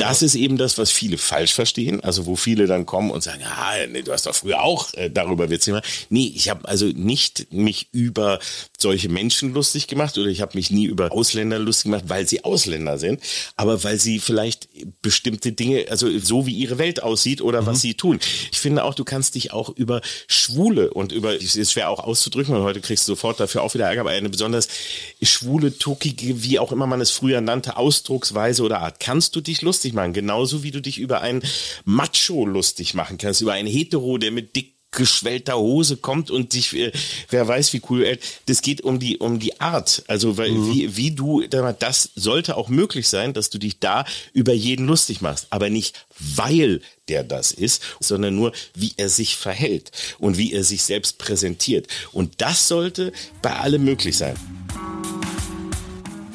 das ist eben das, was viele falsch verstehen. Also wo viele dann kommen und sagen, ah, nee, du hast doch früher auch äh, darüber Witze gemacht. Nee, ich habe also nicht mich über solche Menschen lustig gemacht oder ich habe mich nie über Ausländer lustig gemacht, weil sie Ausländer sind, aber weil sie vielleicht bestimmte Dinge, also so wie ihre Welt aussieht oder mhm. was sie tun. Ich finde auch, du kannst dich auch über Schwule und über, es ist schwer auch auszudrücken, weil heute kriegst du sofort dafür auch wieder Ärger, aber eine besonders schwule, tuckige, wie auch immer man es früher nannte, Ausdrucksweise oder Art, kannst du dich lustig machen. Genauso wie du dich über einen Macho lustig machen kannst, über einen Hetero, der mit dick geschwellter Hose kommt und sich, äh, wer weiß wie cool, äh, das geht um die, um die Art. Also, weil, mhm. wie, wie du, das sollte auch möglich sein, dass du dich da über jeden lustig machst. Aber nicht, weil der das ist, sondern nur, wie er sich verhält und wie er sich selbst präsentiert. Und das sollte bei allem möglich sein.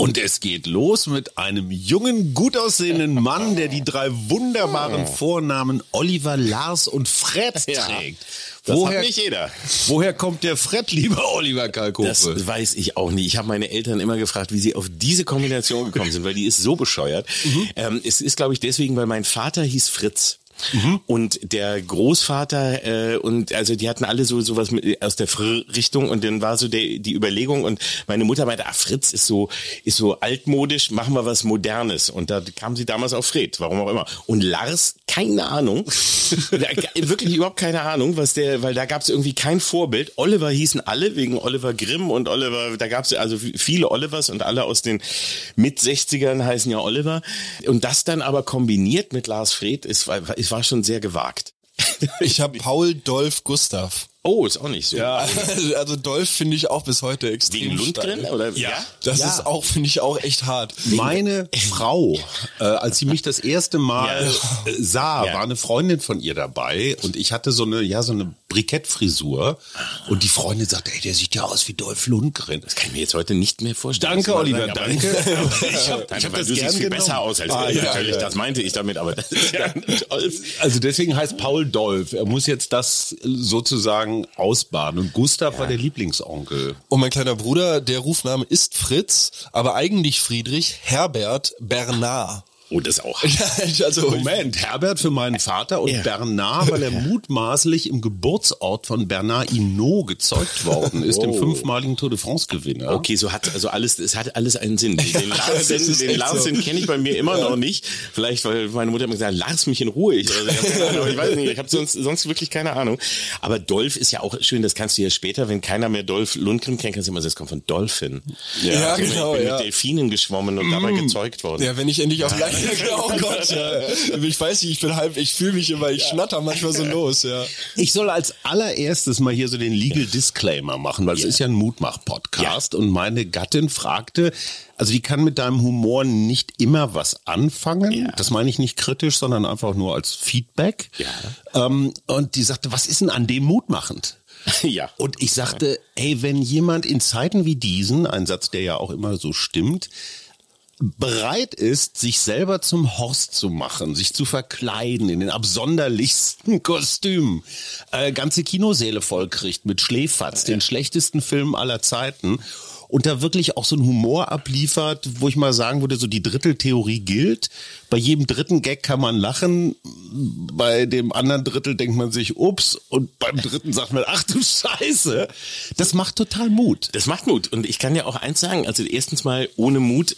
Und es geht los mit einem jungen, gut aussehenden Mann, der die drei wunderbaren oh. Vornamen Oliver, Lars und Fred trägt. Ja. Das woher, hat nicht jeder. Woher kommt der Fred, lieber Oliver Kalkofe? Das weiß ich auch nicht. Ich habe meine Eltern immer gefragt, wie sie auf diese Kombination gekommen sind, weil die ist so bescheuert. Mhm. Ähm, es ist, glaube ich, deswegen, weil mein Vater hieß Fritz. Mhm. Und der Großvater äh, und also die hatten alle so sowas mit, aus der Fr-Richtung und dann war so der, die Überlegung und meine Mutter meinte, ah, Fritz ist so ist so altmodisch, machen wir was Modernes und da kam sie damals auf Fred, warum auch immer. Und Lars, keine Ahnung, wirklich überhaupt keine Ahnung, was der, weil da gab es irgendwie kein Vorbild. Oliver hießen alle wegen Oliver Grimm und Oliver, da gab es also viele Olivers und alle aus den mit 60ern heißen ja Oliver und das dann aber kombiniert mit Lars Fred ist, ist war schon sehr gewagt. Ich habe Paul Dolf Gustav. Oh, ist auch nicht so. Ja, also Dolph finde ich auch bis heute extrem Wegen Lundgren oder ja? Das ja. ist auch finde ich auch echt hart. Meine Frau, äh, als sie mich das erste Mal ja. Äh, sah, ja. war eine Freundin von ihr dabei und ich hatte so eine ja so eine Brikettfrisur und die Freundin sagte, ey, der sieht ja aus wie Dolph Lundgren. Das kann ich mir jetzt heute nicht mehr vorstellen. Danke, Oliver, sagen, danke. ich habe hab das du siehst viel besser aus als ah, ja, natürlich. Das meinte ich damit, aber das ist ja Also deswegen heißt Paul Dolph. Er muss jetzt das sozusagen sozusagen ausbaden. Und Gustav ja. war der Lieblingsonkel. Und mein kleiner Bruder, der Rufname ist Fritz, aber eigentlich Friedrich Herbert Bernard. Oh, das auch. Also Moment, Herbert für meinen Vater und ja. Bernard, weil er mutmaßlich im Geburtsort von Bernard Hinault gezeugt worden ist, oh. dem fünfmaligen Tour de France Gewinner. Okay, so hat also alles, es hat alles einen Sinn. Den Larsen, den Larsen so. kenne ich bei mir immer ja. noch nicht. Vielleicht, weil meine Mutter immer gesagt, lass mich in Ruhe. Ich, also, ich, weiß nicht, ich habe sonst, sonst wirklich keine Ahnung. Aber Dolph ist ja auch schön, das kannst du ja später, wenn keiner mehr Dolph Lundgren kennt, kannst du immer sagen, das kommt von Dolphin. Ja, ja genau. Ich bin ja. mit Delfinen geschwommen und mm. dabei gezeugt worden. Ja, wenn ich endlich auf oh Gott, ja. Ich weiß nicht, ich bin halb, ich fühle mich immer, ich schnatter manchmal so los, ja. Ich soll als allererstes mal hier so den Legal Disclaimer machen, weil es ist ja ein Mutmach-Podcast und meine Gattin fragte, also die kann mit deinem Humor nicht immer was anfangen. Ja. Das meine ich nicht kritisch, sondern einfach nur als Feedback. Ja. Ähm, und die sagte, was ist denn an dem mutmachend? Ja. Und ich sagte, hey, wenn jemand in Zeiten wie diesen, ein Satz, der ja auch immer so stimmt, bereit ist, sich selber zum Horst zu machen, sich zu verkleiden in den absonderlichsten Kostümen, äh, ganze Kinosäle vollkriegt mit Schläfatz, den schlechtesten Film aller Zeiten und da wirklich auch so einen Humor abliefert, wo ich mal sagen würde, so die Dritteltheorie gilt. Bei jedem dritten Gag kann man lachen, bei dem anderen Drittel denkt man sich, ups, und beim dritten sagt man, ach du Scheiße. Das macht total Mut. Das macht Mut. Und ich kann ja auch eins sagen, also erstens mal, ohne Mut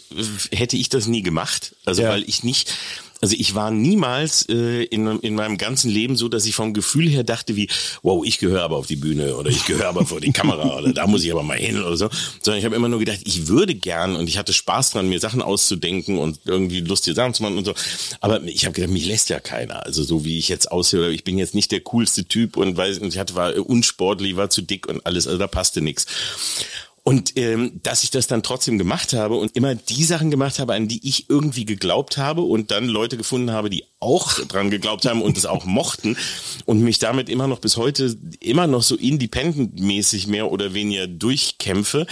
hätte ich das nie gemacht. Also ja. weil ich nicht, also ich war niemals äh, in, in meinem ganzen Leben so, dass ich vom Gefühl her dachte wie, wow, ich gehöre aber auf die Bühne oder ich gehöre aber vor die Kamera oder da muss ich aber mal hin oder so. Sondern ich habe immer nur gedacht, ich würde gern und ich hatte Spaß dran, mir Sachen auszudenken und irgendwie lustige Sachen zu machen und so. Aber ich habe gedacht, mich lässt ja keiner. Also so wie ich jetzt aussehe, ich bin jetzt nicht der coolste Typ und weiß, und ich hatte war unsportlich, war zu dick und alles, also da passte nichts. Und ähm, dass ich das dann trotzdem gemacht habe und immer die Sachen gemacht habe, an die ich irgendwie geglaubt habe und dann Leute gefunden habe, die auch dran geglaubt haben und es auch mochten und mich damit immer noch bis heute immer noch so independent-mäßig mehr oder weniger durchkämpfe,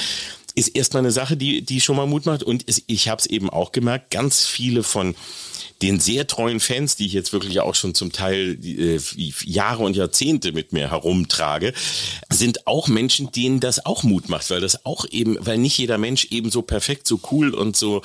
ist erstmal eine Sache, die, die schon mal Mut macht. Und es, ich habe es eben auch gemerkt, ganz viele von den sehr treuen Fans, die ich jetzt wirklich auch schon zum Teil äh, Jahre und Jahrzehnte mit mir herumtrage, sind auch Menschen, denen das auch Mut macht, weil das auch eben, weil nicht jeder Mensch eben so perfekt, so cool und so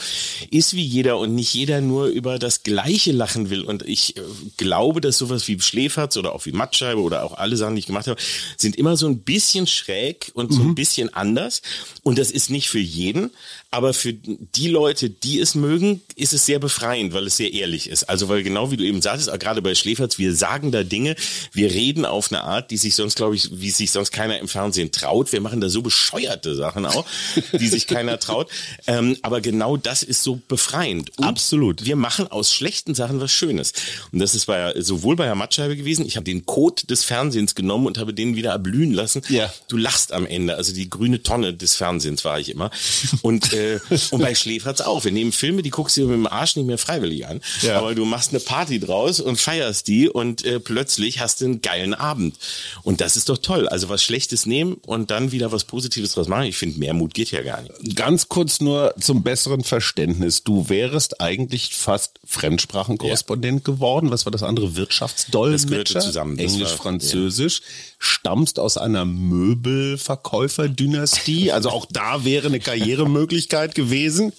ist wie jeder und nicht jeder nur über das Gleiche lachen will. Und ich äh, glaube, dass sowas wie Schläferz oder auch wie Mattscheibe oder auch alle Sachen, die ich gemacht habe, sind immer so ein bisschen schräg und so ein mhm. bisschen anders. Und das ist nicht für jeden, aber für die Leute, die es mögen, ist es sehr befreiend, weil es sehr ehrlich ist. Also weil genau wie du eben sagtest, gerade bei Schläferz, wir sagen da Dinge, wir reden auf eine Art, die sich sonst, glaube ich, wie sich sonst keiner im Fernsehen traut. Wir machen da so bescheuerte Sachen auch, die sich keiner traut. Ähm, aber genau das ist so befreiend. Und Absolut. Wir machen aus schlechten Sachen was Schönes. Und das ist bei, sowohl bei Herr Mattscheibe gewesen, ich habe den Code des Fernsehens genommen und habe den wieder erblühen lassen. Ja. Du lachst am Ende, also die grüne Tonne des Fernsehens war ich immer. Und äh, äh, und bei Schläferz auch. Wir nehmen Filme, die guckst du mit dem Arsch nicht mehr freiwillig an. Ja. Aber du machst eine Party draus und feierst die und äh, plötzlich hast du einen geilen Abend. Und das ist doch toll. Also was Schlechtes nehmen und dann wieder was Positives draus machen. Ich finde, mehr Mut geht ja gar nicht. Ganz kurz nur zum besseren Verständnis. Du wärst eigentlich fast Fremdsprachenkorrespondent ja. geworden. Was war das andere? Wirtschaftsdolmetscher? Das gehörte zusammen. Englisch, war, Französisch. Ja. Stammst aus einer Möbelverkäuferdynastie. Also auch da wäre eine Karrieremöglichkeit gewesen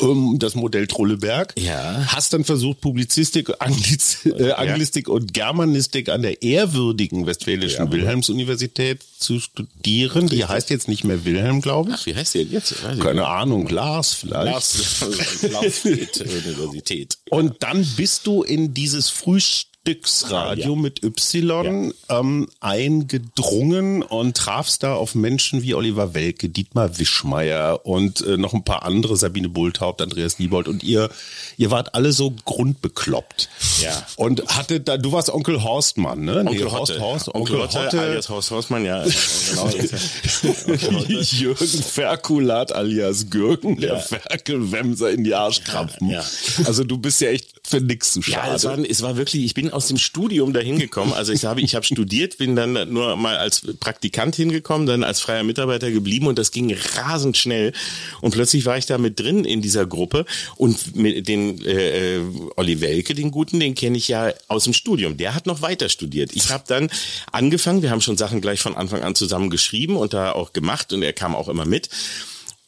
um das Modell Trolleberg. Ja. Hast dann versucht, Publizistik, Angliz äh, Anglistik und Germanistik an der ehrwürdigen Westfälischen ja. Wilhelms-Universität zu studieren. Die heißt jetzt nicht mehr Wilhelm, glaube ich. Ach, wie heißt die jetzt? Keine Ahnung, Lars vielleicht. Lars, Lars Universität. Und dann bist du in dieses Frühstück Frühstücksradio ja. mit Y ja. ähm, eingedrungen und trafst da auf Menschen wie Oliver Welke, Dietmar Wischmeier und äh, noch ein paar andere, Sabine Bulthaupt, Andreas Liebold und ihr, ihr wart alle so grundbekloppt. Ja. Und hatte da, du warst Onkel Horstmann, ne? Onkel nee, Horst, Horst, Onkel, Onkel Hotte, alias Horst Horstmann, ja. genau, Jürgen Ferkulat alias Gürgen, der ja. Ferkelwemser in die Arschkrampfen. Ja. Also du bist ja echt für nix zu schade. Ja, es war, es war wirklich, ich bin aus dem Studium dahin gekommen. Also ich habe, ich habe studiert, bin dann nur mal als Praktikant hingekommen, dann als freier Mitarbeiter geblieben und das ging rasend schnell. Und plötzlich war ich da mit drin in dieser Gruppe und mit den äh, Olli Welke, den Guten, den kenne ich ja aus dem Studium. Der hat noch weiter studiert. Ich habe dann angefangen, wir haben schon Sachen gleich von Anfang an zusammen geschrieben und da auch gemacht und er kam auch immer mit.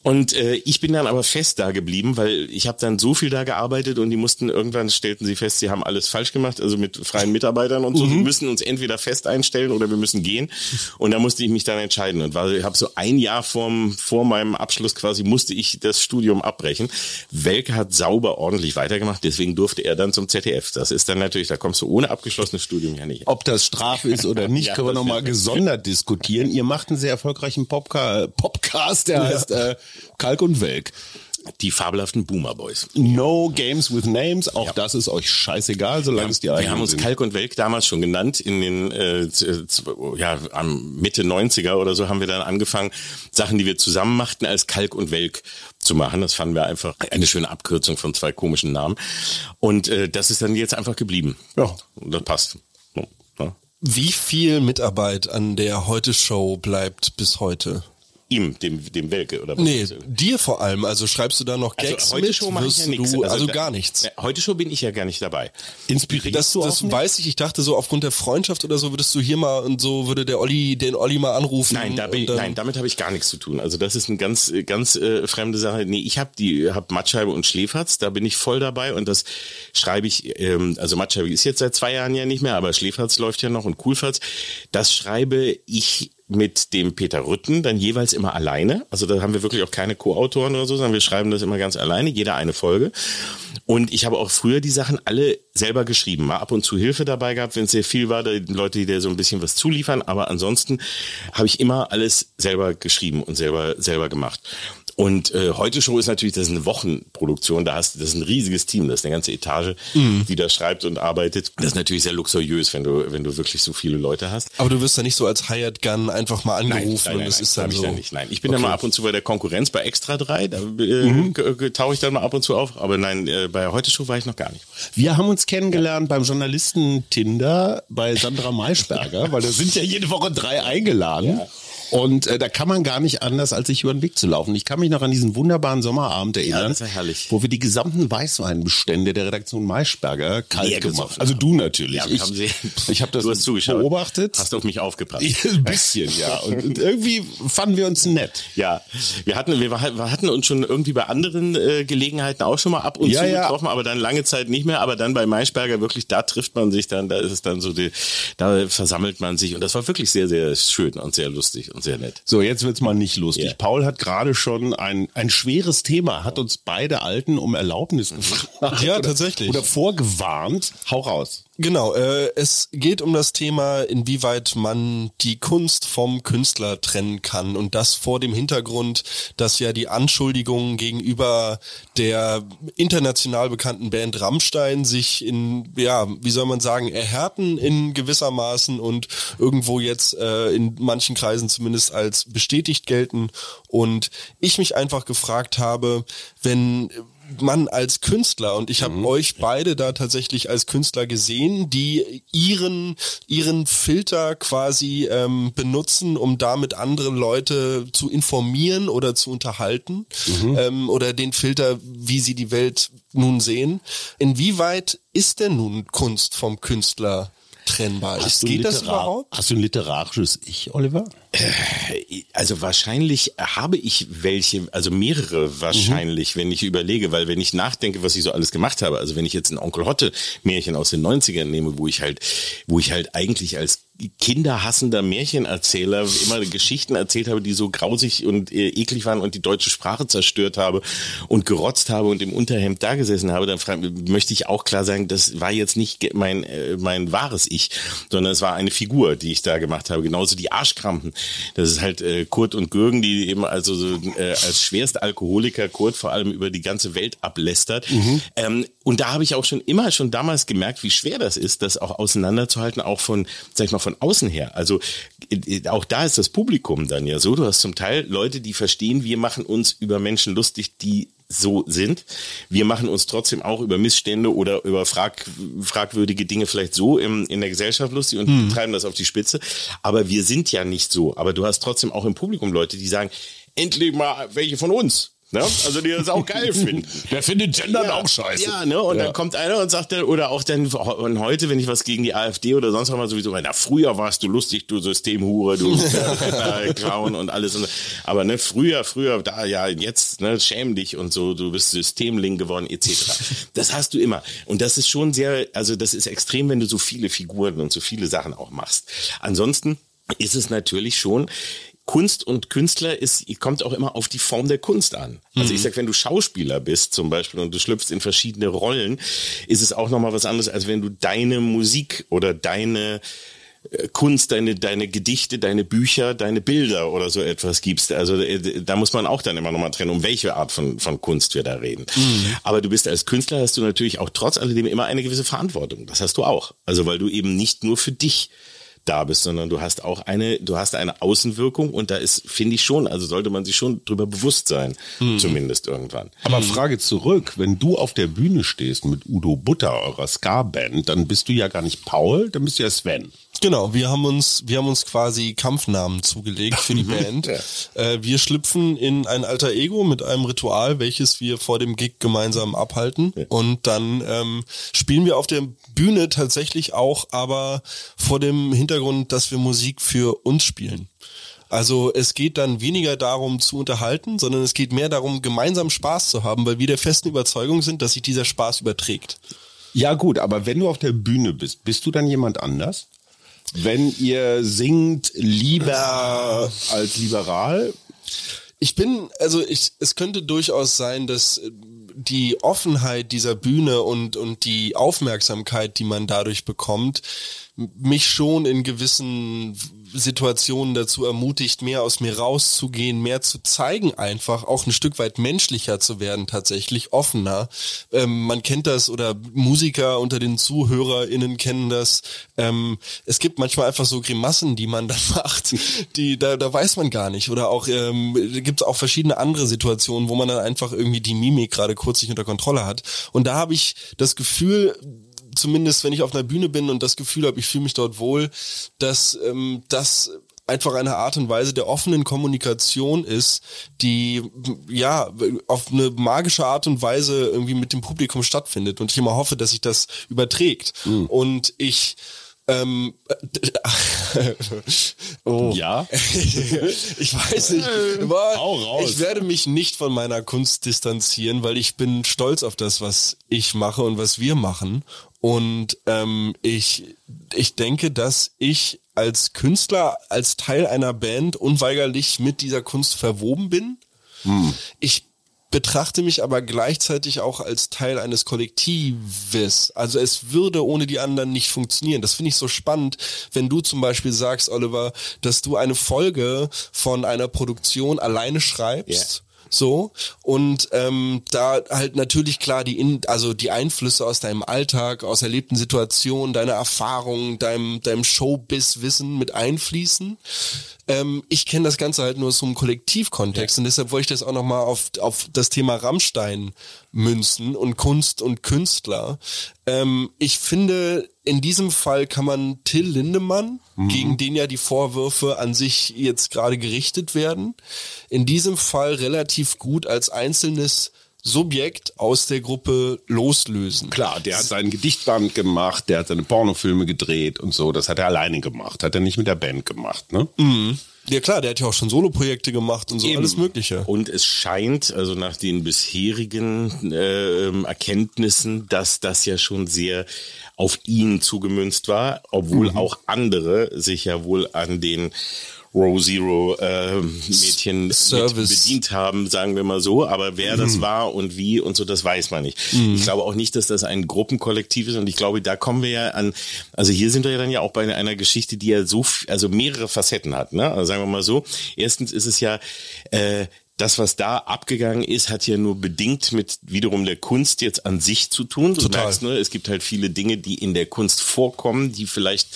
Und äh, ich bin dann aber fest da geblieben, weil ich habe dann so viel da gearbeitet und die mussten irgendwann stellten sie fest, sie haben alles falsch gemacht, also mit freien Mitarbeitern und so. Mhm. Wir müssen uns entweder fest einstellen oder wir müssen gehen. Und da musste ich mich dann entscheiden und ich habe so ein Jahr vorm, vor meinem Abschluss quasi musste ich das Studium abbrechen. Welke hat sauber ordentlich weitergemacht, deswegen durfte er dann zum ZDF. Das ist dann natürlich, da kommst du ohne abgeschlossenes Studium ja nicht. Ob das Strafe ist oder nicht, ja, können wir nochmal gesondert diskutieren. Ihr macht einen sehr erfolgreichen Popca Popcast, der ja. heißt äh, Kalk und Welk. Die fabelhaften Boomer Boys. No Games with Names, auch ja. das ist euch scheißegal, solange ja, es die eigenen Wir haben uns sind. Kalk und Welk damals schon genannt, in den äh, ja, am Mitte 90er oder so haben wir dann angefangen, Sachen, die wir zusammen machten, als Kalk und Welk zu machen. Das fanden wir einfach eine schöne Abkürzung von zwei komischen Namen. Und äh, das ist dann jetzt einfach geblieben. Ja. Und das passt. Ja. Wie viel Mitarbeit an der Heute-Show bleibt bis heute? Ihm, dem, dem Welke oder was? Nee, dir vor allem. Also schreibst du da noch also Gags also, heute mit? Show mache ich ja nichts. Also, also gar nichts. Heute Show bin ich ja gar nicht dabei. Inspiriert das, du das weiß ich. Ich dachte so aufgrund der Freundschaft oder so würdest du hier mal und so würde der Olli den Olli mal anrufen. Nein, da bin, nein, damit habe ich gar nichts zu tun. Also das ist eine ganz ganz äh, fremde Sache. Nee, ich habe die hab Mattscheibe und Schläferz, da bin ich voll dabei und das schreibe ich ähm, also Mattscheibe ist jetzt seit zwei Jahren ja nicht mehr, aber Schläferz läuft ja noch und Coolfatz. Das schreibe ich mit dem Peter Rütten dann jeweils immer alleine. Also da haben wir wirklich auch keine Co-Autoren oder so, sondern wir schreiben das immer ganz alleine, jeder eine Folge. Und ich habe auch früher die Sachen alle selber geschrieben. Mal ab und zu Hilfe dabei gehabt, wenn es sehr viel war, die Leute, die dir so ein bisschen was zuliefern. Aber ansonsten habe ich immer alles selber geschrieben und selber, selber gemacht. Und äh, heute Show ist natürlich, das ist eine Wochenproduktion, da hast das ist ein riesiges Team, das ist eine ganze Etage, mhm. die da schreibt und arbeitet. Das ist natürlich sehr luxuriös, wenn du, wenn du wirklich so viele Leute hast. Aber du wirst da nicht so als Hired Gun einfach mal angerufen nein, nein, nein, und das ist dann ich so. Da nicht. Nein, ich bin okay. dann mal ab und zu bei der Konkurrenz bei Extra 3, da äh, mhm. tauche ich dann mal ab und zu auf, aber nein, äh, bei heute Show war ich noch gar nicht. Wir haben uns kennengelernt beim Journalisten Tinder bei Sandra Maischberger, weil da sind ja jede Woche drei eingeladen. Ja. Und äh, da kann man gar nicht anders, als sich über den Weg zu laufen. Ich kann mich noch an diesen wunderbaren Sommerabend erinnern, ja, das war herrlich. wo wir die gesamten Weißweinbestände der Redaktion Maischberger kalt Leer gemacht Also du natürlich. Ja, ich, haben habe das beobachtet. Hast du auf mich aufgepasst? Ein bisschen, ja. Und, und, irgendwie fanden wir uns nett. Ja, wir hatten, wir, wir hatten uns schon irgendwie bei anderen äh, Gelegenheiten auch schon mal ab und ja, zu ja. getroffen, aber dann lange Zeit nicht mehr. Aber dann bei Maischberger wirklich, da trifft man sich dann, da ist es dann so, die, da versammelt man sich und das war wirklich sehr, sehr schön und sehr lustig sehr nett. So, jetzt wird's mal nicht lustig. Yeah. Paul hat gerade schon ein, ein schweres Thema, hat uns beide Alten um Erlaubnis gefragt. Ja, tatsächlich. Oder vorgewarnt. Hau raus. Genau, äh, es geht um das Thema, inwieweit man die Kunst vom Künstler trennen kann. Und das vor dem Hintergrund, dass ja die Anschuldigungen gegenüber der international bekannten Band Rammstein sich in, ja, wie soll man sagen, erhärten in gewissermaßen und irgendwo jetzt äh, in manchen Kreisen zumindest als bestätigt gelten. Und ich mich einfach gefragt habe, wenn man als Künstler und ich habe mhm. euch beide da tatsächlich als Künstler gesehen, die ihren ihren Filter quasi ähm, benutzen, um damit andere Leute zu informieren oder zu unterhalten mhm. ähm, oder den Filter, wie sie die Welt nun sehen. Inwieweit ist denn nun Kunst vom Künstler trennbar ist. Geht das überhaupt? Hast du ein literarisches Ich, Oliver? Äh, also wahrscheinlich habe ich welche, also mehrere wahrscheinlich, mhm. wenn ich überlege, weil wenn ich nachdenke, was ich so alles gemacht habe, also wenn ich jetzt ein Onkel Hotte Märchen aus den 90ern nehme, wo ich halt, wo ich halt eigentlich als kinderhassender Märchenerzähler immer Geschichten erzählt habe, die so grausig und äh, eklig waren und die deutsche Sprache zerstört habe und gerotzt habe und im Unterhemd da gesessen habe, dann möchte ich auch klar sagen, das war jetzt nicht mein, äh, mein wahres Ich, sondern es war eine Figur, die ich da gemacht habe. Genauso die Arschkrampen. Das ist halt äh, Kurt und Gürgen, die eben also so, äh, als schwerst Alkoholiker Kurt vor allem über die ganze Welt ablästert. Mhm. Ähm, und da habe ich auch schon immer schon damals gemerkt, wie schwer das ist, das auch auseinanderzuhalten, auch von, sag ich mal, von außen her. Also äh, auch da ist das Publikum dann ja so. Du hast zum Teil Leute, die verstehen, wir machen uns über Menschen lustig, die so sind. Wir machen uns trotzdem auch über Missstände oder über frag, fragwürdige Dinge vielleicht so im, in der Gesellschaft lustig und mhm. treiben das auf die Spitze. Aber wir sind ja nicht so. Aber du hast trotzdem auch im Publikum Leute, die sagen, endlich mal welche von uns. Ne? Also die das auch geil finden. Der findet Gendern ja, auch scheiße. Ja, ne? Und ja. dann kommt einer und sagt dann, oder auch dann und heute, wenn ich was gegen die AfD oder sonst was mal sowieso, na, früher warst du lustig, du Systemhure, du äh, Clown und alles. Und, aber ne, früher, früher, da ja, jetzt, ne, schäm dich und so, du bist Systemling geworden, etc. Das hast du immer. Und das ist schon sehr, also das ist extrem, wenn du so viele Figuren und so viele Sachen auch machst. Ansonsten ist es natürlich schon, Kunst und Künstler ist, kommt auch immer auf die Form der Kunst an. Also mhm. ich sag, wenn du Schauspieler bist zum Beispiel und du schlüpfst in verschiedene Rollen, ist es auch nochmal was anderes, als wenn du deine Musik oder deine äh, Kunst, deine, deine Gedichte, deine Bücher, deine Bilder oder so etwas gibst. Also äh, da muss man auch dann immer nochmal trennen, um welche Art von, von Kunst wir da reden. Mhm. Aber du bist als Künstler, hast du natürlich auch trotz alledem immer eine gewisse Verantwortung. Das hast du auch. Also weil du eben nicht nur für dich da bist, sondern du hast auch eine, du hast eine Außenwirkung und da ist, finde ich schon, also sollte man sich schon drüber bewusst sein, mhm. zumindest irgendwann. Aber mhm. Frage zurück, wenn du auf der Bühne stehst mit Udo Butter, eurer Ska-Band, dann bist du ja gar nicht Paul, dann bist du ja Sven. Genau, wir haben uns, wir haben uns quasi Kampfnamen zugelegt für die Band. ja. äh, wir schlüpfen in ein alter Ego mit einem Ritual, welches wir vor dem Gig gemeinsam abhalten. Ja. Und dann ähm, spielen wir auf der Bühne tatsächlich auch, aber vor dem Hintergrund, dass wir Musik für uns spielen. Also es geht dann weniger darum zu unterhalten, sondern es geht mehr darum, gemeinsam Spaß zu haben, weil wir der festen Überzeugung sind, dass sich dieser Spaß überträgt. Ja gut, aber wenn du auf der Bühne bist, bist du dann jemand anders? Wenn ihr singt lieber als liberal? Ich bin, also ich, es könnte durchaus sein, dass die Offenheit dieser Bühne und, und die Aufmerksamkeit, die man dadurch bekommt, mich schon in gewissen Situationen dazu ermutigt, mehr aus mir rauszugehen, mehr zu zeigen einfach, auch ein Stück weit menschlicher zu werden tatsächlich, offener. Ähm, man kennt das oder Musiker unter den ZuhörerInnen kennen das. Ähm, es gibt manchmal einfach so Grimassen, die man dann macht, die da, da weiß man gar nicht. Oder auch ähm, gibt es auch verschiedene andere Situationen, wo man dann einfach irgendwie die Mimik gerade kurz nicht unter Kontrolle hat. Und da habe ich das Gefühl, zumindest wenn ich auf einer Bühne bin und das Gefühl habe, ich fühle mich dort wohl, dass ähm, das einfach eine Art und Weise der offenen Kommunikation ist, die ja auf eine magische Art und Weise irgendwie mit dem Publikum stattfindet und ich immer hoffe, dass sich das überträgt mhm. und ich ähm, oh. Ja. ich weiß nicht. ich werde mich nicht von meiner Kunst distanzieren, weil ich bin stolz auf das, was ich mache und was wir machen. Und ähm, ich, ich denke, dass ich als Künstler, als Teil einer Band unweigerlich mit dieser Kunst verwoben bin. Hm. Ich betrachte mich aber gleichzeitig auch als Teil eines Kollektives. Also es würde ohne die anderen nicht funktionieren. Das finde ich so spannend, wenn du zum Beispiel sagst, Oliver, dass du eine Folge von einer Produktion alleine schreibst. Yeah so und ähm, da halt natürlich klar die in, also die Einflüsse aus deinem Alltag, aus erlebten Situationen, deine Erfahrungen, deinem deinem Showbiz-Wissen mit einfließen. Ähm, ich kenne das Ganze halt nur so im Kollektivkontext ja. und deshalb wollte ich das auch nochmal auf, auf das Thema Rammstein münzen und Kunst und Künstler. Ähm, ich finde, in diesem Fall kann man Till Lindemann, mhm. gegen den ja die Vorwürfe an sich jetzt gerade gerichtet werden, in diesem Fall relativ gut als einzelnes Subjekt aus der Gruppe loslösen. Klar, der hat seinen Gedichtband gemacht, der hat seine Pornofilme gedreht und so. Das hat er alleine gemacht, hat er nicht mit der Band gemacht, ne? Mhm. Ja klar, der hat ja auch schon Soloprojekte gemacht und so Eben. alles Mögliche. Und es scheint, also nach den bisherigen äh, Erkenntnissen, dass das ja schon sehr auf ihn zugemünzt war, obwohl mhm. auch andere sich ja wohl an den Row Zero äh, Mädchen bedient haben, sagen wir mal so. Aber wer mhm. das war und wie und so, das weiß man nicht. Mhm. Ich glaube auch nicht, dass das ein Gruppenkollektiv ist. Und ich glaube, da kommen wir ja an, also hier sind wir ja dann ja auch bei einer Geschichte, die ja so, also mehrere Facetten hat. Ne? Also sagen wir mal so. Erstens ist es ja äh, das, was da abgegangen ist, hat ja nur bedingt mit wiederum der Kunst jetzt an sich zu tun. Du Total. merkst, ne, es gibt halt viele Dinge, die in der Kunst vorkommen, die vielleicht,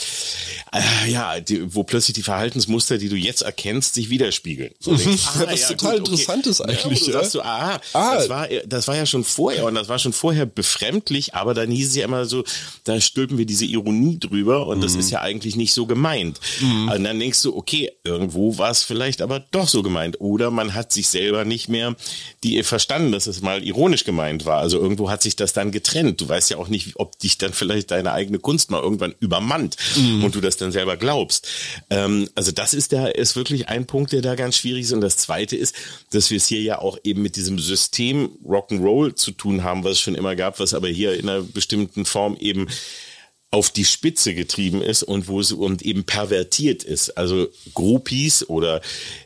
äh, ja, die, wo plötzlich die Verhaltensmuster, die du jetzt erkennst, sich widerspiegeln. So denkst, ah, was ja, total gut, interessant ist eigentlich. Ja, sagst du, ah, ah, das war, das war ja schon vorher und das war schon vorher befremdlich, aber dann hieß es ja immer so, da stülpen wir diese Ironie drüber und mhm. das ist ja eigentlich nicht so gemeint. Mhm. Und dann denkst du, okay, irgendwo war es vielleicht aber doch so gemeint. Oder man hat sich selber nicht mehr die verstanden, dass es mal ironisch gemeint war. Also irgendwo hat sich das dann getrennt. Du weißt ja auch nicht, ob dich dann vielleicht deine eigene Kunst mal irgendwann übermannt mhm. und du das dann selber glaubst. Ähm, also das ist da ist wirklich ein Punkt, der da ganz schwierig ist. Und das Zweite ist, dass wir es hier ja auch eben mit diesem System Rock'n'Roll zu tun haben, was es schon immer gab, was aber hier in einer bestimmten Form eben auf die Spitze getrieben ist und wo es und eben pervertiert ist. Also Groupies oder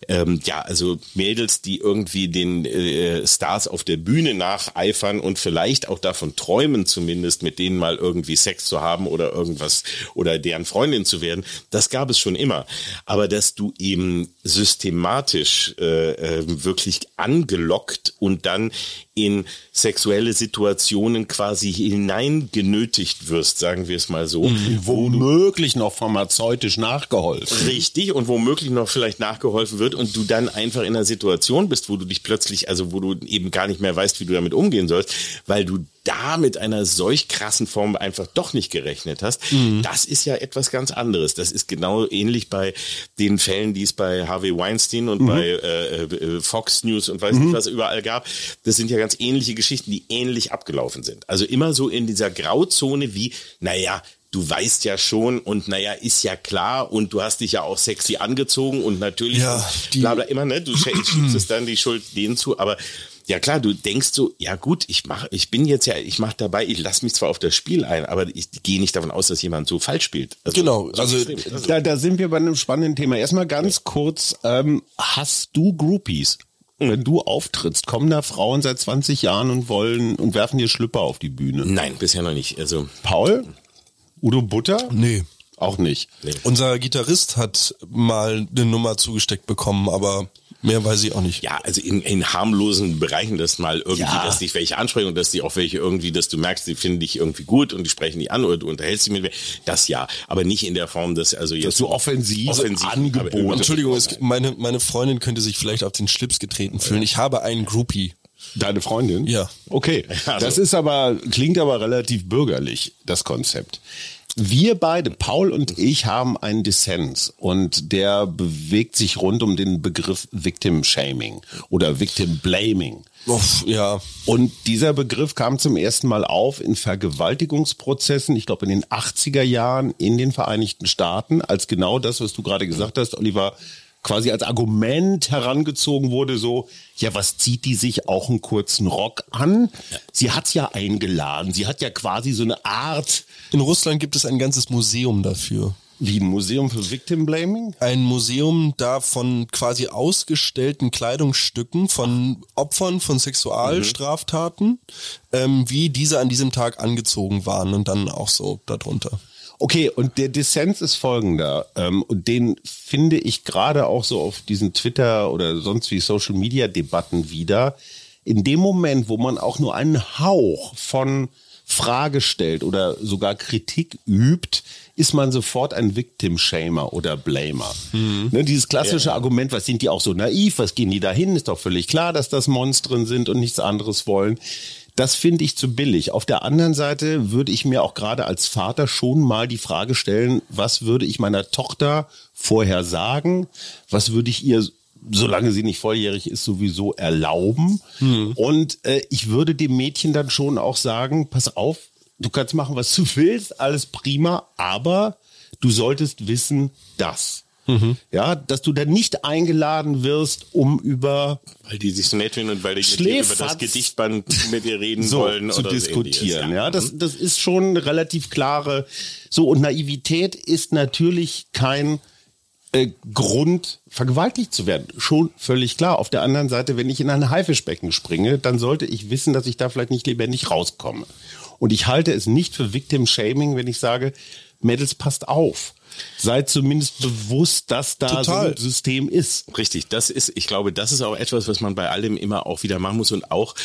ähm, ja, also Mädels, die irgendwie den äh, Stars auf der Bühne nacheifern und vielleicht auch davon träumen, zumindest mit denen mal irgendwie Sex zu haben oder irgendwas oder deren Freundin zu werden, das gab es schon immer. Aber dass du eben systematisch äh, äh, wirklich angelockt und dann in sexuelle Situationen quasi hineingenötigt wirst, sagen wir es mal so. Mhm, womöglich noch pharmazeutisch nachgeholfen. Richtig, und womöglich noch vielleicht nachgeholfen wird und du dann einfach in einer Situation bist, wo du dich plötzlich, also wo du eben gar nicht mehr weißt, wie du damit umgehen sollst, weil du da mit einer solch krassen Form einfach doch nicht gerechnet hast, mhm. das ist ja etwas ganz anderes. Das ist genau ähnlich bei den Fällen, die es bei Harvey Weinstein und mhm. bei äh, äh, Fox News und weiß mhm. nicht was überall gab. Das sind ja ganz ähnliche Geschichten, die ähnlich abgelaufen sind. Also immer so in dieser Grauzone wie, naja, du weißt ja schon und naja, ist ja klar und du hast dich ja auch sexy angezogen und natürlich ja, bla bla immer, ne? Du schiebst es dann die Schuld denen zu, aber ja klar, du denkst so, ja gut, ich mache, ich bin jetzt ja, ich mache dabei, ich lasse mich zwar auf das Spiel ein, aber ich gehe nicht davon aus, dass jemand so falsch spielt. Also, genau, also, also da, da sind wir bei einem spannenden Thema. Erstmal ganz ja. kurz, ähm, hast du Groupies? Wenn du auftrittst, kommen da Frauen seit 20 Jahren und wollen und werfen dir Schlüpper auf die Bühne? Nein, bisher noch nicht. Also Paul? Udo Butter? Nee. Auch nicht. Unser Gitarrist hat mal eine Nummer zugesteckt bekommen, aber mehr weiß ich auch nicht. Ja, also in, in harmlosen Bereichen, dass mal irgendwie, Ja. dass dich welche ansprechen und dass die auch welche irgendwie, dass du merkst, die finden dich irgendwie gut und die sprechen dich an oder du unterhältst dich mit mir. Das ja, aber nicht in der Form, dass also jetzt Dass du offensiv offensiv Angebote- aber- Entschuldigung, es, meine, meine Freundin könnte sich vielleicht auf den Schlips getreten fühlen. Ich habe einen Groupie. Deine Freundin? Ja. Okay. Also- Das ist aber, klingt aber relativ bürgerlich, das Konzept. Wir beide, Paul und ich, haben einen Dissens und der bewegt sich rund um den Begriff Victim Shaming oder Victim Blaming. Uff, ja, Und dieser Begriff kam zum ersten Mal auf in Vergewaltigungsprozessen, ich glaube in den 80er Jahren in den Vereinigten Staaten, als genau das, was du gerade gesagt hast, Oliver, quasi als Argument herangezogen wurde, so, ja, was zieht die sich auch einen kurzen Rock an? Sie hat's ja eingeladen, sie hat ja quasi so eine Art, in Russland gibt es ein ganzes Museum dafür. wie ein Museum für Victim Blaming? Ein Museum da von quasi ausgestellten Kleidungsstücken von Opfern von Sexualstraftaten, ähm, wie diese an diesem Tag angezogen waren und dann auch so darunter. Okay, und der Dissens ist folgender. Ähm, und den finde ich gerade auch so auf diesen Twitter oder sonst wie Social Media Debatten wieder. In dem Moment, wo man auch nur einen Hauch von Frage stellt oder sogar Kritik übt, ist man sofort ein Victim-Shamer oder Blamer. Ne, dieses klassische Argument, was sind die auch so naiv, was gehen die dahin, ist doch völlig klar, dass das Monstren sind und nichts anderes wollen. Das finde ich zu billig. Auf der anderen Seite würde ich mir auch gerade als Vater schon mal die Frage stellen, was würde ich meiner Tochter vorher sagen? Was würde ich ihr, solange sie nicht volljährig ist, sowieso erlauben? Und äh, ich würde dem Mädchen dann schon auch sagen, pass auf, du kannst machen, was du willst, alles prima, aber du solltest wissen, dass. Ja, dass du dann nicht eingeladen wirst, um über weil die sich so nett finden und weil die mit dir über das Gedichtband mit dir reden so wollen zu oder so diskutieren. ähnliches, Ja, das, das ist schon eine relativ klare. So und Naivität ist natürlich kein äh, Grund, vergewaltigt zu werden. Schon völlig klar. Auf der anderen Seite, wenn ich in ein Haifischbecken springe, dann sollte ich wissen, dass ich da vielleicht nicht lebendig rauskomme. Und ich halte es nicht für Victim Shaming, wenn ich sage, Mädels, passt auf. Seid zumindest bewusst, dass da so Total. ein System ist. Richtig, das ist, ich glaube, das ist auch etwas, was man bei allem immer auch wieder machen muss und auch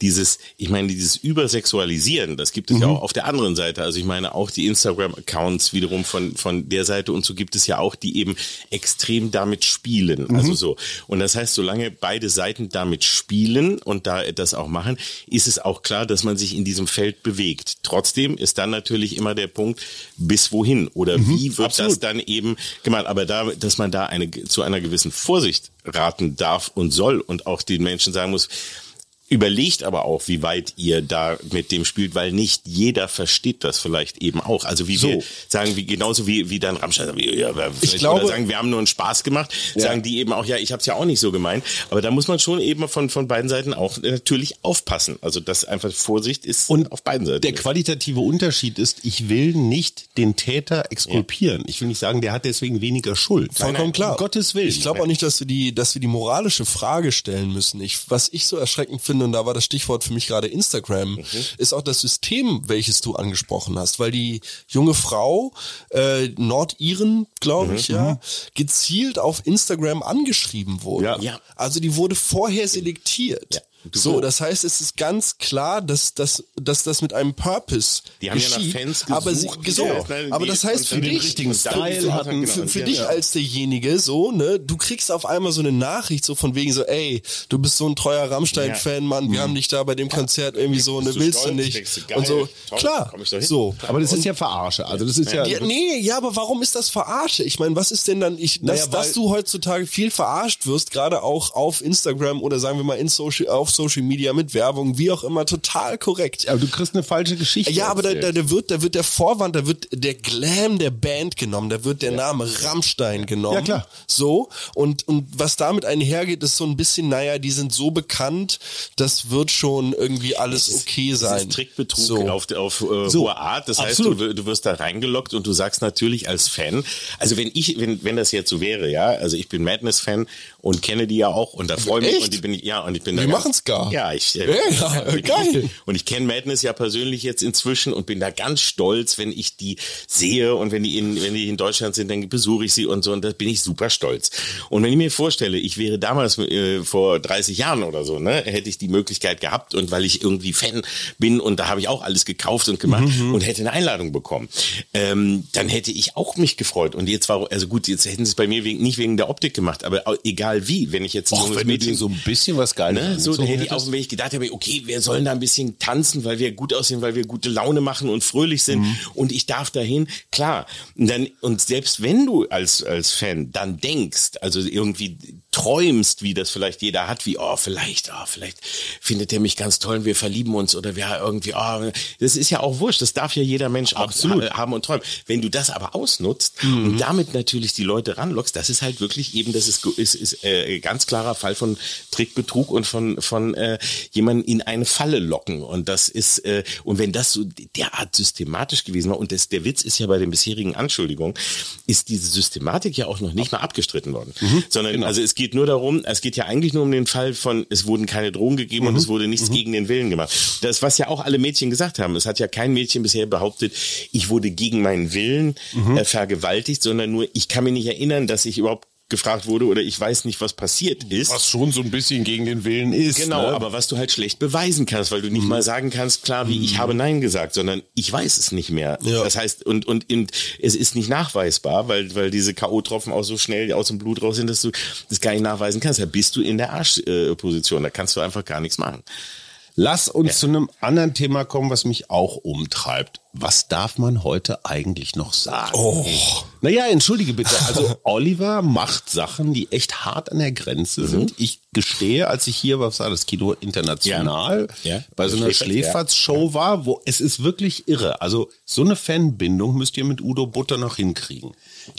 dieses, ich meine, dieses Übersexualisieren, das gibt es ja auch auf der anderen Seite. Also ich meine auch die Instagram-Accounts wiederum von, von der Seite und so gibt es ja auch, die eben extrem damit spielen. Also so. Und das heißt, solange beide Seiten damit spielen und da das auch machen, ist es auch klar, dass man sich in diesem Feld bewegt. Trotzdem ist dann natürlich immer der Punkt, bis wohin oder wie wird das dann eben gemacht. Aber da, dass man da eine, zu einer gewissen Vorsicht raten darf und soll und auch den Menschen sagen muss, Überlegt aber auch, wie weit ihr da mit dem spielt, weil nicht jeder versteht das vielleicht eben auch. Also wie wir So. sagen, wie genauso wie wie dann Rammstein, wie, ja, vielleicht glaube- oder sagen, wir haben nur einen Spaß gemacht, sagen die eben auch, ja, ich habe es ja auch nicht so gemeint. Aber da muss man schon eben von von beiden Seiten auch natürlich aufpassen. Also dass einfach Vorsicht ist Und auf beiden Seiten. Der qualitative Unterschied ist, ich will nicht den Täter exkulpieren. Ich will nicht sagen, der hat deswegen weniger Schuld. Vollkommen klar. Um Gottes Willen. Ich glaube auch nicht, dass wir die, dass wir die moralische Frage stellen müssen. Ich, was ich so erschreckend finde, und da war das Stichwort für mich gerade Instagram, ist auch das System, welches du angesprochen hast, weil die junge Frau, äh, Nordiren, glaube ich, ja, gezielt auf Instagram angeschrieben wurde. Ja. Ja. Also die wurde vorher selektiert. Du- So, das heißt, es ist ganz klar, dass, dass, dass das mit einem Purpose Die haben ja nach geschieht. Fans aber sie, gesucht, so, ja, ne, aber das heißt für dich, Style hatten. genau, für, für ja. dich als derjenige so, ne, du kriegst auf einmal so eine Nachricht so von wegen so, ey, du bist so ein treuer Rammstein-Fan, Mann, wir haben dich da bei dem Konzert irgendwie so, ne, du willst du stolz? nicht? Denkst du, geil, und so, toll, klar, so. aber das ist ja Verarsche. Also das ist ja, Ja, nee, ja, aber warum ist das Verarsche? Ich meine, was ist denn dann, ich, dass, Naja, dass du heutzutage viel verarscht wirst, gerade auch auf Instagram oder sagen wir mal in Social, auf Social Media mit Werbung, wie auch immer, total korrekt. aber du kriegst eine falsche Geschichte. Ja, aber da, da, da, wird, da wird der Vorwand, da wird der Glam der Band genommen, da wird der Name Rammstein genommen. Ja, klar. So, und, und was damit einhergeht, ist so ein bisschen, naja, die sind so bekannt, das wird schon irgendwie alles okay Das sein. ist Trickbetrug So. auf, auf äh, So, hohe Art. Das absolut. heißt, du, du wirst da reingeloggt und du sagst natürlich als Fan, also wenn ich, wenn, wenn das jetzt so wäre, ja, also ich bin Madness-Fan und kenne die ja auch und da freue mich Echt? und die bin ich, ja, und ich bin Wir da ganz- machen's Oscar. Ja, ich, äh, Ja, ja, geil. Und ich kenne Madness ja persönlich jetzt inzwischen und bin da ganz stolz, wenn ich die sehe und wenn die in, wenn die in Deutschland sind, dann besuche ich sie und so und da bin ich super stolz. Und wenn ich mir vorstelle, ich wäre damals äh, vor 30 Jahren oder so, ne, hätte ich die Möglichkeit gehabt und weil ich irgendwie Fan bin und da habe ich auch alles gekauft und gemacht Mhm. und hätte eine Einladung bekommen, ähm, dann hätte ich auch mich gefreut. Und jetzt war, also gut, jetzt hätten sie es bei mir wegen, nicht wegen der Optik gemacht, aber egal wie, wenn ich jetzt ein Och, junges wenn du Mädchen so ein bisschen was Geiles Ne, so, da angezogen hätte ich auch, wenn ich gedacht habe, okay, wir sollen da ein bisschen tanzen, weil wir gut aussehen, weil wir gute Laune machen und fröhlich sind Mhm. und ich darf dahin, klar. Und, dann, und selbst wenn du als, als Fan dann denkst, also irgendwie träumst, wie das vielleicht jeder hat, wie, oh, vielleicht, oh, vielleicht findet er mich ganz toll und wir verlieben uns oder wir irgendwie, oh, das ist ja auch wurscht, das darf ja jeder Mensch auch Absolut. ha- haben und träumen. Wenn du das aber ausnutzt und damit natürlich die Leute ranlockst, das ist halt wirklich eben, das ist, ist, ist äh, ganz klarer Fall von Trickbetrug und von, von äh, jemanden in eine Falle locken. Und das ist, äh, und wenn das so derart systematisch gewesen war, und das, der Witz ist ja bei den bisherigen Anschuldigungen, ist diese Systematik ja auch noch nicht mal abgestritten worden. Sondern, also es geht nur darum, es geht ja eigentlich nur um den Fall von, es wurden keine Drogen gegeben und es wurde nichts gegen den Willen gemacht. Das, was ja auch alle Mädchen gesagt haben. Es hat ja kein Mädchen bisher behauptet, ich wurde gegen meinen Willen äh, vergewaltigt, sondern nur, ich kann mich nicht erinnern, dass ich überhaupt gefragt wurde oder ich weiß nicht, was passiert ist. Was schon so ein bisschen gegen den Willen ist. Genau, ne? aber was du halt schlecht beweisen kannst, weil du nicht mal sagen kannst, klar, wie ich habe Nein gesagt, sondern ich weiß es nicht mehr. Ja. Das heißt, und, und, und es ist nicht nachweisbar, weil, weil diese K.O.-Tropfen auch so schnell aus dem Blut raus sind, dass du das gar nicht nachweisen kannst. Da bist du in der Arschposition, da kannst du einfach gar nichts machen. Lass uns zu einem anderen Thema kommen, was mich auch umtreibt. Was darf man heute eigentlich noch sagen? Oh. Naja, entschuldige bitte. Also Oliver macht Sachen, die echt hart an der Grenze Mhm. sind. Ich gestehe, als ich hier, was war das, Kino International, Ja. Ja. bei so einer Schläferz, Schläferz-Show war, wo es ist wirklich irre. Also so eine Fanbindung müsst ihr mit Udo Butter noch hinkriegen.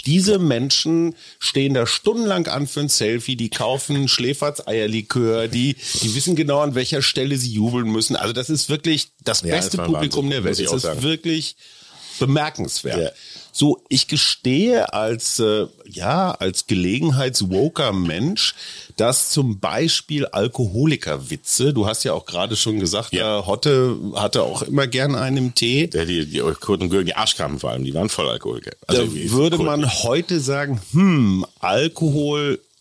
Diese Menschen stehen da stundenlang an für ein Selfie, die kaufen Schläferz-Eierlikör, die, die wissen genau, an welcher Stelle sie jubeln müssen. Also das ist wirklich das Ja, beste das Publikum Wahnsinn, der Welt. Es auch ist sagen. wirklich bemerkenswert. Ja. So, ich gestehe als, äh, ja, als gelegenheitswoker Mensch, dass zum Beispiel Alkoholikerwitze, du hast ja auch gerade schon gesagt, Ja. äh, Hotte hatte auch immer gern einen Tee. Der, die, die Kurt und Gürgen, die Arschkamen vor allem, die waren voll Alkoholiker. Da wie- würde man heute sagen, hm,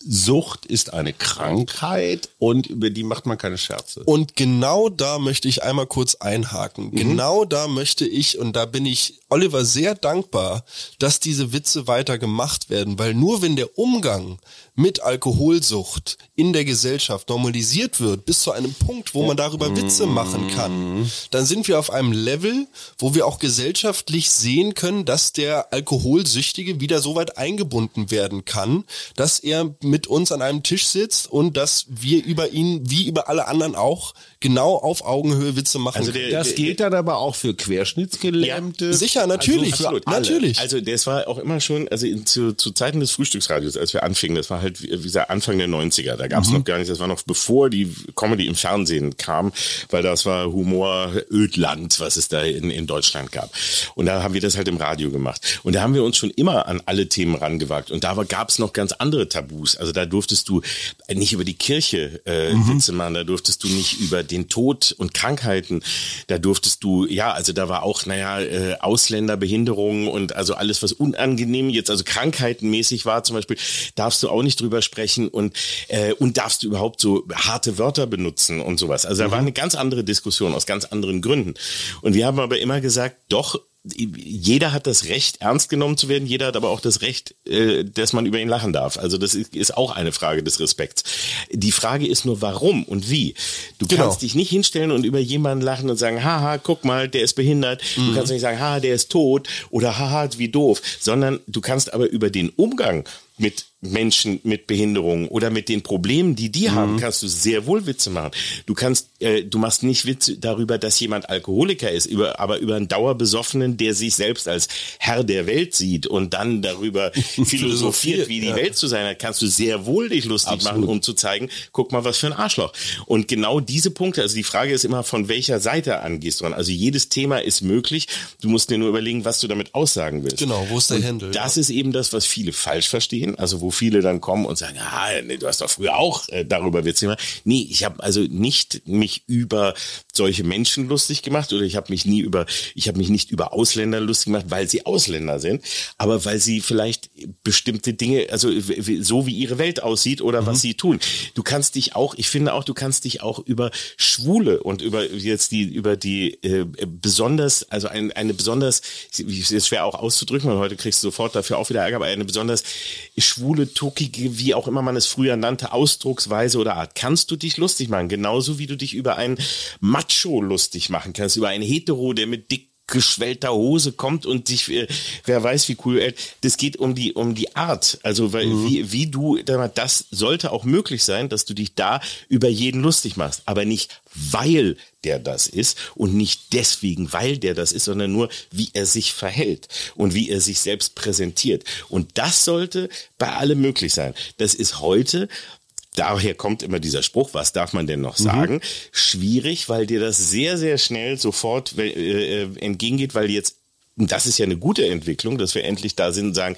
Alkoholsucht ist eine Krankheit und über die macht man keine Scherze. Und genau da möchte ich einmal kurz einhaken. Genau da möchte ich, und da bin ich Oliver sehr dankbar, dass diese Witze weiter gemacht werden, weil nur wenn der Umgang mit Alkoholsucht in der Gesellschaft normalisiert wird, bis zu einem Punkt, wo man darüber Witze machen kann, dann sind wir auf einem Level, wo wir auch gesellschaftlich sehen können, dass der Alkoholsüchtige wieder so weit eingebunden werden kann, dass er mit uns an einem Tisch sitzt und dass wir über ihn, wie über alle anderen auch, genau auf Augenhöhe Witze machen Also können. der- Das gilt dann aber auch für Querschnittsgelähmte. Sicher, natürlich, Also für alle. natürlich. Also das war auch immer schon, also zu, zu Zeiten des Frühstücksradios, als wir anfingen, das war halt wie gesagt Anfang der 90er, da gab es noch gar nicht, das war noch bevor die Comedy im Fernsehen kam, weil das war Humor Ödland, was es da in, in Deutschland gab. Und da haben wir das halt im Radio gemacht. Und da haben wir uns schon immer an alle Themen rangewagt. Und da gab es noch ganz andere Tabus. Also da durftest du nicht über die Kirche äh, Witze machen, da durftest du nicht über den Tod und Krankheiten, da durftest du, ja, also da war auch, naja, äh, Ausländerbehinderungen und also alles, was unangenehm jetzt, also krankheitenmäßig war zum Beispiel, darfst du auch nicht drüber sprechen und, äh, und darfst du überhaupt so harte Wörter benutzen und sowas. Also da war eine ganz andere Diskussion aus ganz anderen Gründen. Und wir haben aber immer gesagt, doch, jeder hat das Recht, ernst genommen zu werden, jeder hat aber auch das Recht, äh, dass man über ihn lachen darf. Also das ist, auch eine Frage des Respekts. Die Frage ist nur, warum und wie. Du Genau. kannst dich nicht hinstellen und über jemanden lachen und sagen, haha, guck mal, der ist behindert. Du kannst nicht sagen, haha, der ist tot oder haha, wie doof, sondern du kannst aber über den Umgang mit Menschen mit Behinderungen oder mit den Problemen, die die haben, kannst du sehr wohl Witze machen. Du kannst, äh, du machst nicht Witze darüber, dass jemand Alkoholiker ist, über, aber über einen Dauerbesoffenen, der sich selbst als Herr der Welt sieht und dann darüber philosophiert, wie die ja. Welt zu sein hat, kannst du sehr wohl dich lustig machen, um zu zeigen, guck mal, was für ein Arschloch. Und genau diese Punkte, also die Frage ist immer, von welcher Seite angehst du an. Also jedes Thema ist möglich. Du musst dir nur überlegen, was du damit aussagen willst. Genau, wo ist der Händel? Das ist eben das, was viele falsch verstehen. Verstehen, also wo viele dann kommen und sagen, ah, nee, du hast doch früher auch äh, darüber Witze gemacht. Nee, ich habe also nicht mich über solche Menschen lustig gemacht oder ich habe mich nie über, ich habe mich nicht über Ausländer lustig gemacht, weil sie Ausländer sind, aber weil sie vielleicht bestimmte Dinge, also so wie ihre Welt aussieht oder mhm. was sie tun. Du kannst dich auch, ich finde auch, du kannst dich auch über Schwule und über jetzt die über die äh, besonders, also ein, eine besonders, ist schwer auch auszudrücken, weil heute kriegst du sofort dafür auch wieder Ärger, aber eine besonders schwule, tuckige, wie auch immer man es früher nannte, Ausdrucksweise oder Art, kannst du dich lustig machen, genauso wie du dich über einen Macho lustig machen kannst, über einen Hetero, der mit dick geschwellter Hose kommt und sich, äh, wer weiß wie cool, das geht um die, um die Art. Also, weil, mhm. wie, wie du, das sollte auch möglich sein, dass du dich da über jeden lustig machst, aber nicht weil der das ist und nicht deswegen, weil der das ist, sondern nur, wie er sich verhält und wie er sich selbst präsentiert. Und das sollte bei allem möglich sein. Das ist heute daher kommt immer dieser Spruch, was darf man denn noch mhm. sagen? Mhm. Schwierig, weil dir das sehr, sehr schnell sofort äh, äh, entgegengeht, weil jetzt, das ist ja eine gute Entwicklung, dass wir endlich da sind und sagen,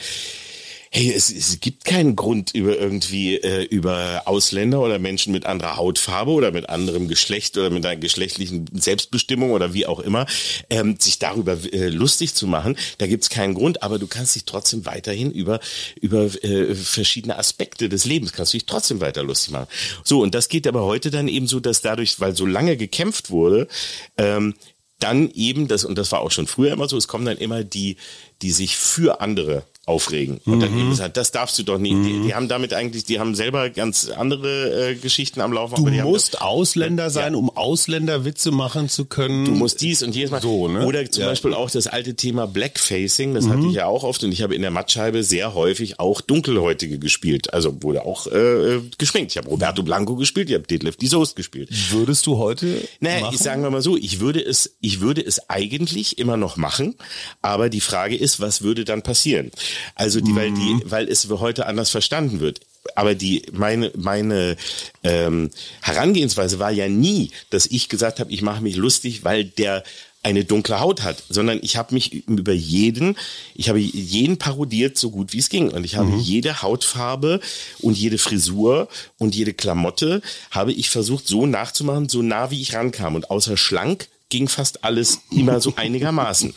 hey, es, es gibt keinen Grund über irgendwie äh, über Ausländer oder Menschen mit anderer Hautfarbe oder mit anderem Geschlecht oder mit einer geschlechtlichen Selbstbestimmung oder wie auch immer, ähm, sich darüber äh, lustig zu machen. Da gibt's keinen Grund, aber du kannst dich trotzdem weiterhin über über äh, verschiedene Aspekte des Lebens kannst du dich trotzdem weiter lustig machen. So und das geht aber heute dann eben so, dass dadurch, weil so lange gekämpft wurde, ähm, dann eben das und das war auch schon früher immer so, es kommen dann immer die die sich für andere aufregen. Und dann eben mhm. gesagt, das darfst du doch nicht. Mhm. Die, die, haben damit eigentlich, die haben selber ganz andere äh, Geschichten am Laufen. Du musst das, Ausländer sein, ja. um Ausländerwitze machen zu können. Du musst dies und jenes machen. So, ne? Oder zum ja. Beispiel auch das alte Thema Blackfacing, das mhm. hatte ich ja auch oft und ich habe in der Mattscheibe sehr häufig auch Dunkelhäutige gespielt. Also wurde auch äh, geschminkt. Ich habe Roberto Blanco gespielt, ich habe Detlef die Soest gespielt. Würdest du heute? Naja, machen? ich sagen wir mal so, ich würde es, ich würde es eigentlich immer noch machen, aber die Frage ist, was würde dann passieren? Also die, mhm. weil die, weil es heute anders verstanden wird aber die meine meine ähm, Herangehensweise war ja nie, dass ich gesagt habe, ich mache mich lustig, weil der eine dunkle Haut hat, sondern ich habe mich über jeden, ich habe jeden parodiert so gut wie es ging und ich habe mhm. jede Hautfarbe und jede Frisur und jede Klamotte habe ich versucht so nachzumachen, so nah wie ich rankam und außer schlank ging fast alles immer so einigermaßen.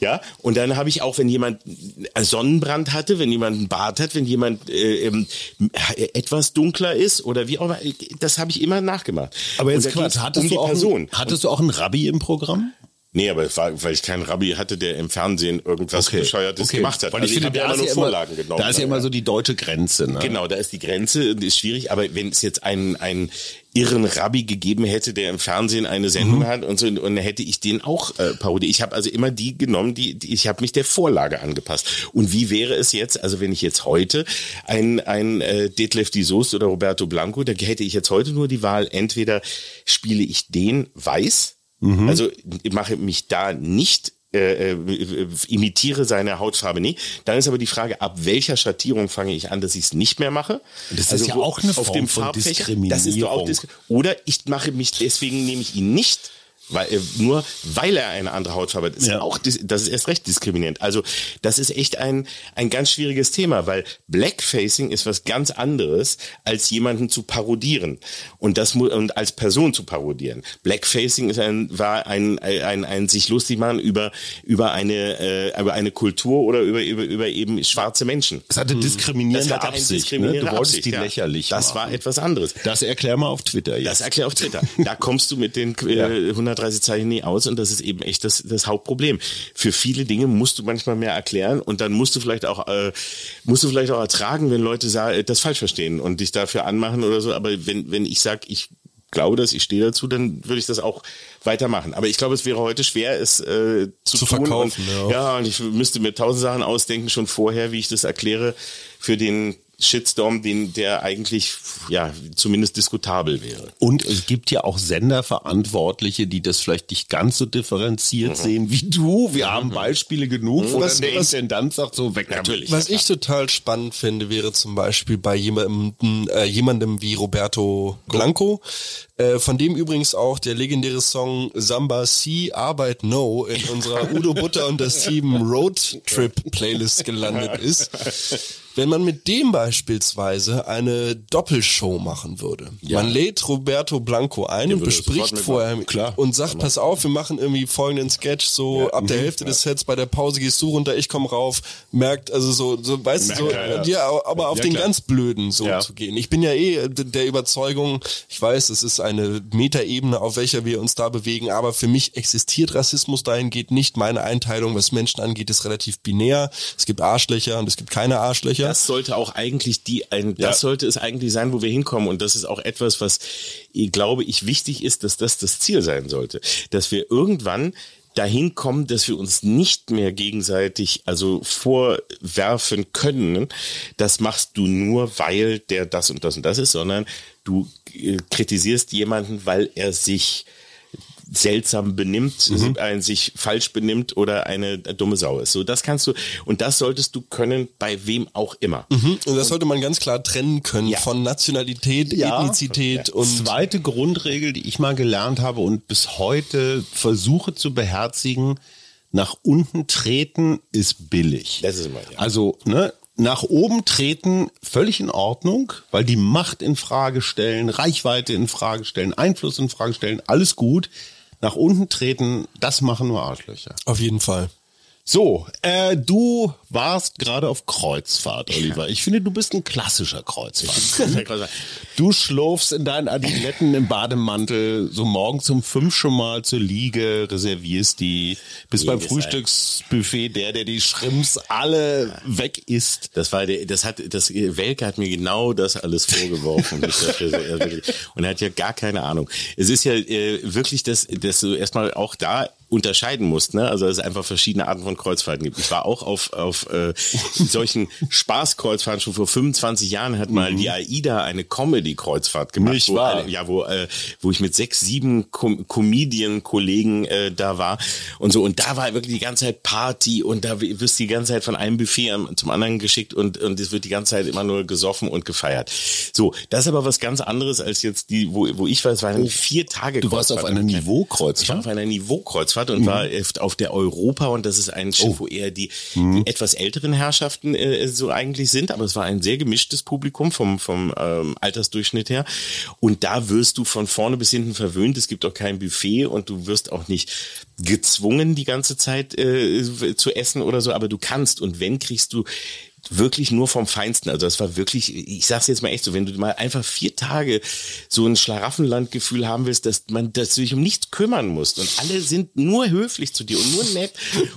Ja, und dann habe ich auch, wenn jemand Sonnenbrand hatte, wenn jemand einen Bart hat, wenn jemand äh, äh, etwas dunkler ist oder wie auch immer, das habe ich immer nachgemacht. Aber jetzt Quatsch, hattest, um du auch Person. hattest du auch einen Rabbi im Programm? Nee, aber es war, weil ich keinen Rabbi hatte, der im Fernsehen irgendwas okay. Bescheuertes okay. gemacht hat. Weil ich also finde, ich da, ist ja Vorlagen immer, genommen, da ist ja immer so die deutsche Grenze. Ne? Genau, da ist die Grenze, ist schwierig. Aber wenn es jetzt einen, einen irren Rabbi gegeben hätte, der im Fernsehen eine Sendung mhm. hat und so, und hätte ich den auch äh, parodiert. Ich habe also immer die genommen, die, die ich habe mich der Vorlage angepasst. Und wie wäre es jetzt, also wenn ich jetzt heute ein, ein äh, Detlef die Soest oder Roberto Blanco, da hätte ich jetzt heute nur die Wahl, entweder spiele ich den weiß, Mhm. Also ich mache mich da nicht äh, äh, imitiere seine Hautfarbe nie. Dann ist aber die Frage, ab welcher Schattierung fange ich an, dass ich es nicht mehr mache? Das also ist ja auch eine Form auf dem von Diskriminierung. Das ist doch auch Dis oder ich mache mich deswegen nehme ich ihn nicht weil äh, nur weil er eine andere Hautfarbe hat, ist ja. auch das ist erst recht diskriminierend. Also das ist echt ein ein ganz schwieriges Thema, weil Blackfacing ist was ganz anderes als jemanden zu parodieren und das und als Person zu parodieren. Blackfacing ist ein war ein ein, ein, ein sich lustig machen über über eine äh, über eine Kultur oder über über über eben schwarze Menschen. Das hatte diskriminierende das hatte Absicht. Diskriminierende ne? Du wolltest Absicht, die lächerlich. Ja. Das machen. war etwas anderes. Das erklär mal auf Twitter. Jetzt. Das erklär auf Twitter. da kommst du mit den äh, 100 Zeichen nie aus und das ist eben echt das, das Hauptproblem. Für viele Dinge musst du manchmal mehr erklären und dann musst du vielleicht auch äh, musst du vielleicht auch ertragen, wenn Leute sagen, das falsch verstehen und dich dafür anmachen oder so. Aber wenn wenn ich sag, ich glaube das, ich stehe dazu, dann würde ich das auch weitermachen. Aber ich glaube, es wäre heute schwer, es äh, zu, zu verkaufen. Und, ja. ja, und ich müsste mir tausend Sachen ausdenken schon vorher, wie ich das erkläre für den Shitstorm, den der eigentlich ja zumindest diskutabel wäre. Und es gibt ja auch Senderverantwortliche, die das vielleicht nicht ganz so differenziert mhm. sehen wie du. Wir mhm. haben Beispiele genug, wo was, dann der was, Intendant sagt so weg. Natürlich. Was ich total spannend finde, wäre zum Beispiel bei jemandem, äh, jemandem wie Roberto Blanco, äh, von dem übrigens auch der legendäre Song Samba C Arbeit No in unserer Udo Butter und das Team Road Trip Playlist gelandet ist. wenn man mit dem beispielsweise eine Doppelshow machen würde. Ja. Man lädt Roberto Blanco ein Der und bespricht vorher. Klar. und sagt, pass auf, wir machen irgendwie folgenden Sketch, so ab der Hälfte des Sets, bei der Pause gehst du runter, ich komm rauf, merkt, also so, so weißt du, so, ja, ja, ja. aber auf Ja, den klar. ganz blöden so Ja. zu gehen. Ich bin ja eh der Überzeugung, ich weiß, es ist eine Metaebene, auf welcher wir uns da bewegen, aber für mich existiert Rassismus dahingehend nicht. Meine Einteilung, was Menschen angeht, ist relativ binär. Es gibt Arschlöcher und es gibt keine Arschlöcher. Das sollte auch eigentlich die, ein, das sollte es eigentlich sein, wo wir hinkommen. Und das ist auch etwas, was, ich glaube ich, wichtig ist, dass das das Ziel sein sollte. Dass wir irgendwann dahin kommen, dass wir uns nicht mehr gegenseitig also vorwerfen können, das machst du nur, weil der das und das und das ist, sondern du äh, kritisierst jemanden, weil er sich seltsam benimmt, Mhm. ein sich falsch benimmt oder eine dumme Sau ist. So, das kannst du, und das solltest du können bei wem auch immer. Mhm. Und das sollte man ganz klar trennen können Ja. von Nationalität, Ja. Ethnizität und Zweite Grundregel, die ich mal gelernt habe und bis heute versuche zu beherzigen, nach unten treten ist billig. Das ist immer, ja. Also, ne, nach oben treten völlig in Ordnung, weil die Macht in Frage stellen, Reichweite in Frage stellen, Einfluss in Frage stellen, alles gut. Nach unten treten, das machen nur Arschlöcher. auf jeden Fall. So, äh, du warst gerade auf Kreuzfahrt, Oliver. Ich finde, du bist ein klassischer Kreuzfahrt. Du schlurfst in deinen Adiletten im Bademantel so morgens um fünf schon mal zur Liege, reservierst die, bist beim Frühstücksbuffet der, der die Schrimps alle weg isst. Das war der, das hat, das Welke hat mir genau das alles vorgeworfen. Und er hat ja gar keine Ahnung. Es ist ja äh, wirklich, dass, dass du erstmal auch da unterscheiden musst, ne? Also dass es einfach verschiedene Arten von Kreuzfahrten gibt. Ich war auch auf, auf äh, solchen Spaßkreuzfahrten schon vor 25 Jahren hat mal die AIDA eine Comedy-Kreuzfahrt gemacht. Nicht wo wahr? ja, wo, äh, wo ich mit sechs, sieben Com Comedian-Kollegen äh, da war und so. Und da war wirklich die ganze Zeit Party und da wirst du die ganze Zeit von einem Buffet zum anderen geschickt und, und es wird die ganze Zeit immer nur gesoffen und gefeiert. So, das ist aber was ganz anderes als jetzt die, wo, wo ich war. Es waren vier Tage Du warst auf einer Ich war Niveaukreuzfahrt? auf einer Niveaukreuzfahrt und war auf der Europa und das ist ein Schiff, wo eher die, die etwas älteren Herrschaften äh, so eigentlich sind, aber es war ein sehr gemischtes Publikum vom, vom ähm, Altersdurchschnitt her. Und da wirst du von vorne bis hinten verwöhnt. Es gibt auch kein Buffet und du wirst auch nicht gezwungen, die ganze Zeit äh, zu essen oder so, aber du kannst und wenn kriegst du wirklich nur vom Feinsten. Also das war wirklich, ich sag's jetzt mal echt so, wenn du mal einfach vier Tage so ein Schlaraffenlandgefühl haben willst, dass man, dass du dich um nichts kümmern musst und alle sind nur höflich zu dir und nur nett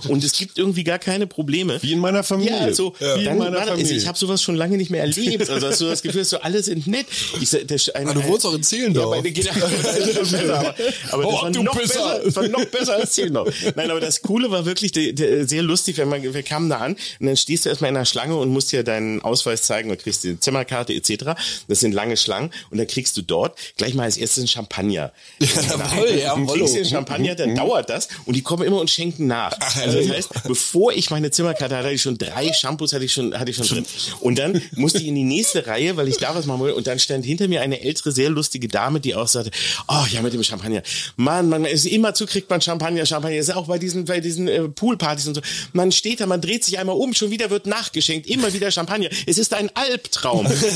und es gibt irgendwie gar keine Probleme. Wie in meiner Familie. Ja, so, Wie in meiner war das- Familie. ich habe sowas schon lange nicht mehr erlebt. Also hast du das Gefühl, so alle sind nett. Ich, der, ein, Ah, du wohnst auch in Zehlendorf. Ja, genau, aber, aber das Oh, war du noch besser, das war noch besser als Zehlendorf. Nein, aber das Coole war wirklich der, der, sehr lustig, wenn man, wir kamen da an und dann stehst du erstmal in einer Schlange und musst dir deinen Ausweis zeigen und kriegst die Zimmerkarte etc. Das sind lange Schlangen und dann kriegst du dort gleich mal als erstes einen Champagner. jawohl, Du jawohl. kriegst den Champagner, dann dauert das und die kommen immer und schenken nach. Also das heißt, bevor ich meine Zimmerkarte hatte, hatte ich schon drei Shampoos hatte ich schon, hatte ich schon drin. Und dann musste ich in die nächste Reihe, weil ich da was machen wollte und dann stand hinter mir eine ältere, sehr lustige Dame, die auch sagte, oh ja, mit dem Champagner. Mann, man ist immer zu kriegt man Champagner, Champagner. Das ist auch bei diesen, bei diesen äh, Poolpartys und so. Man steht da, man dreht sich einmal um, schon wieder wird nachgeschenkt, immer wieder Champagner. Es ist ein Albtraum. Und, ich,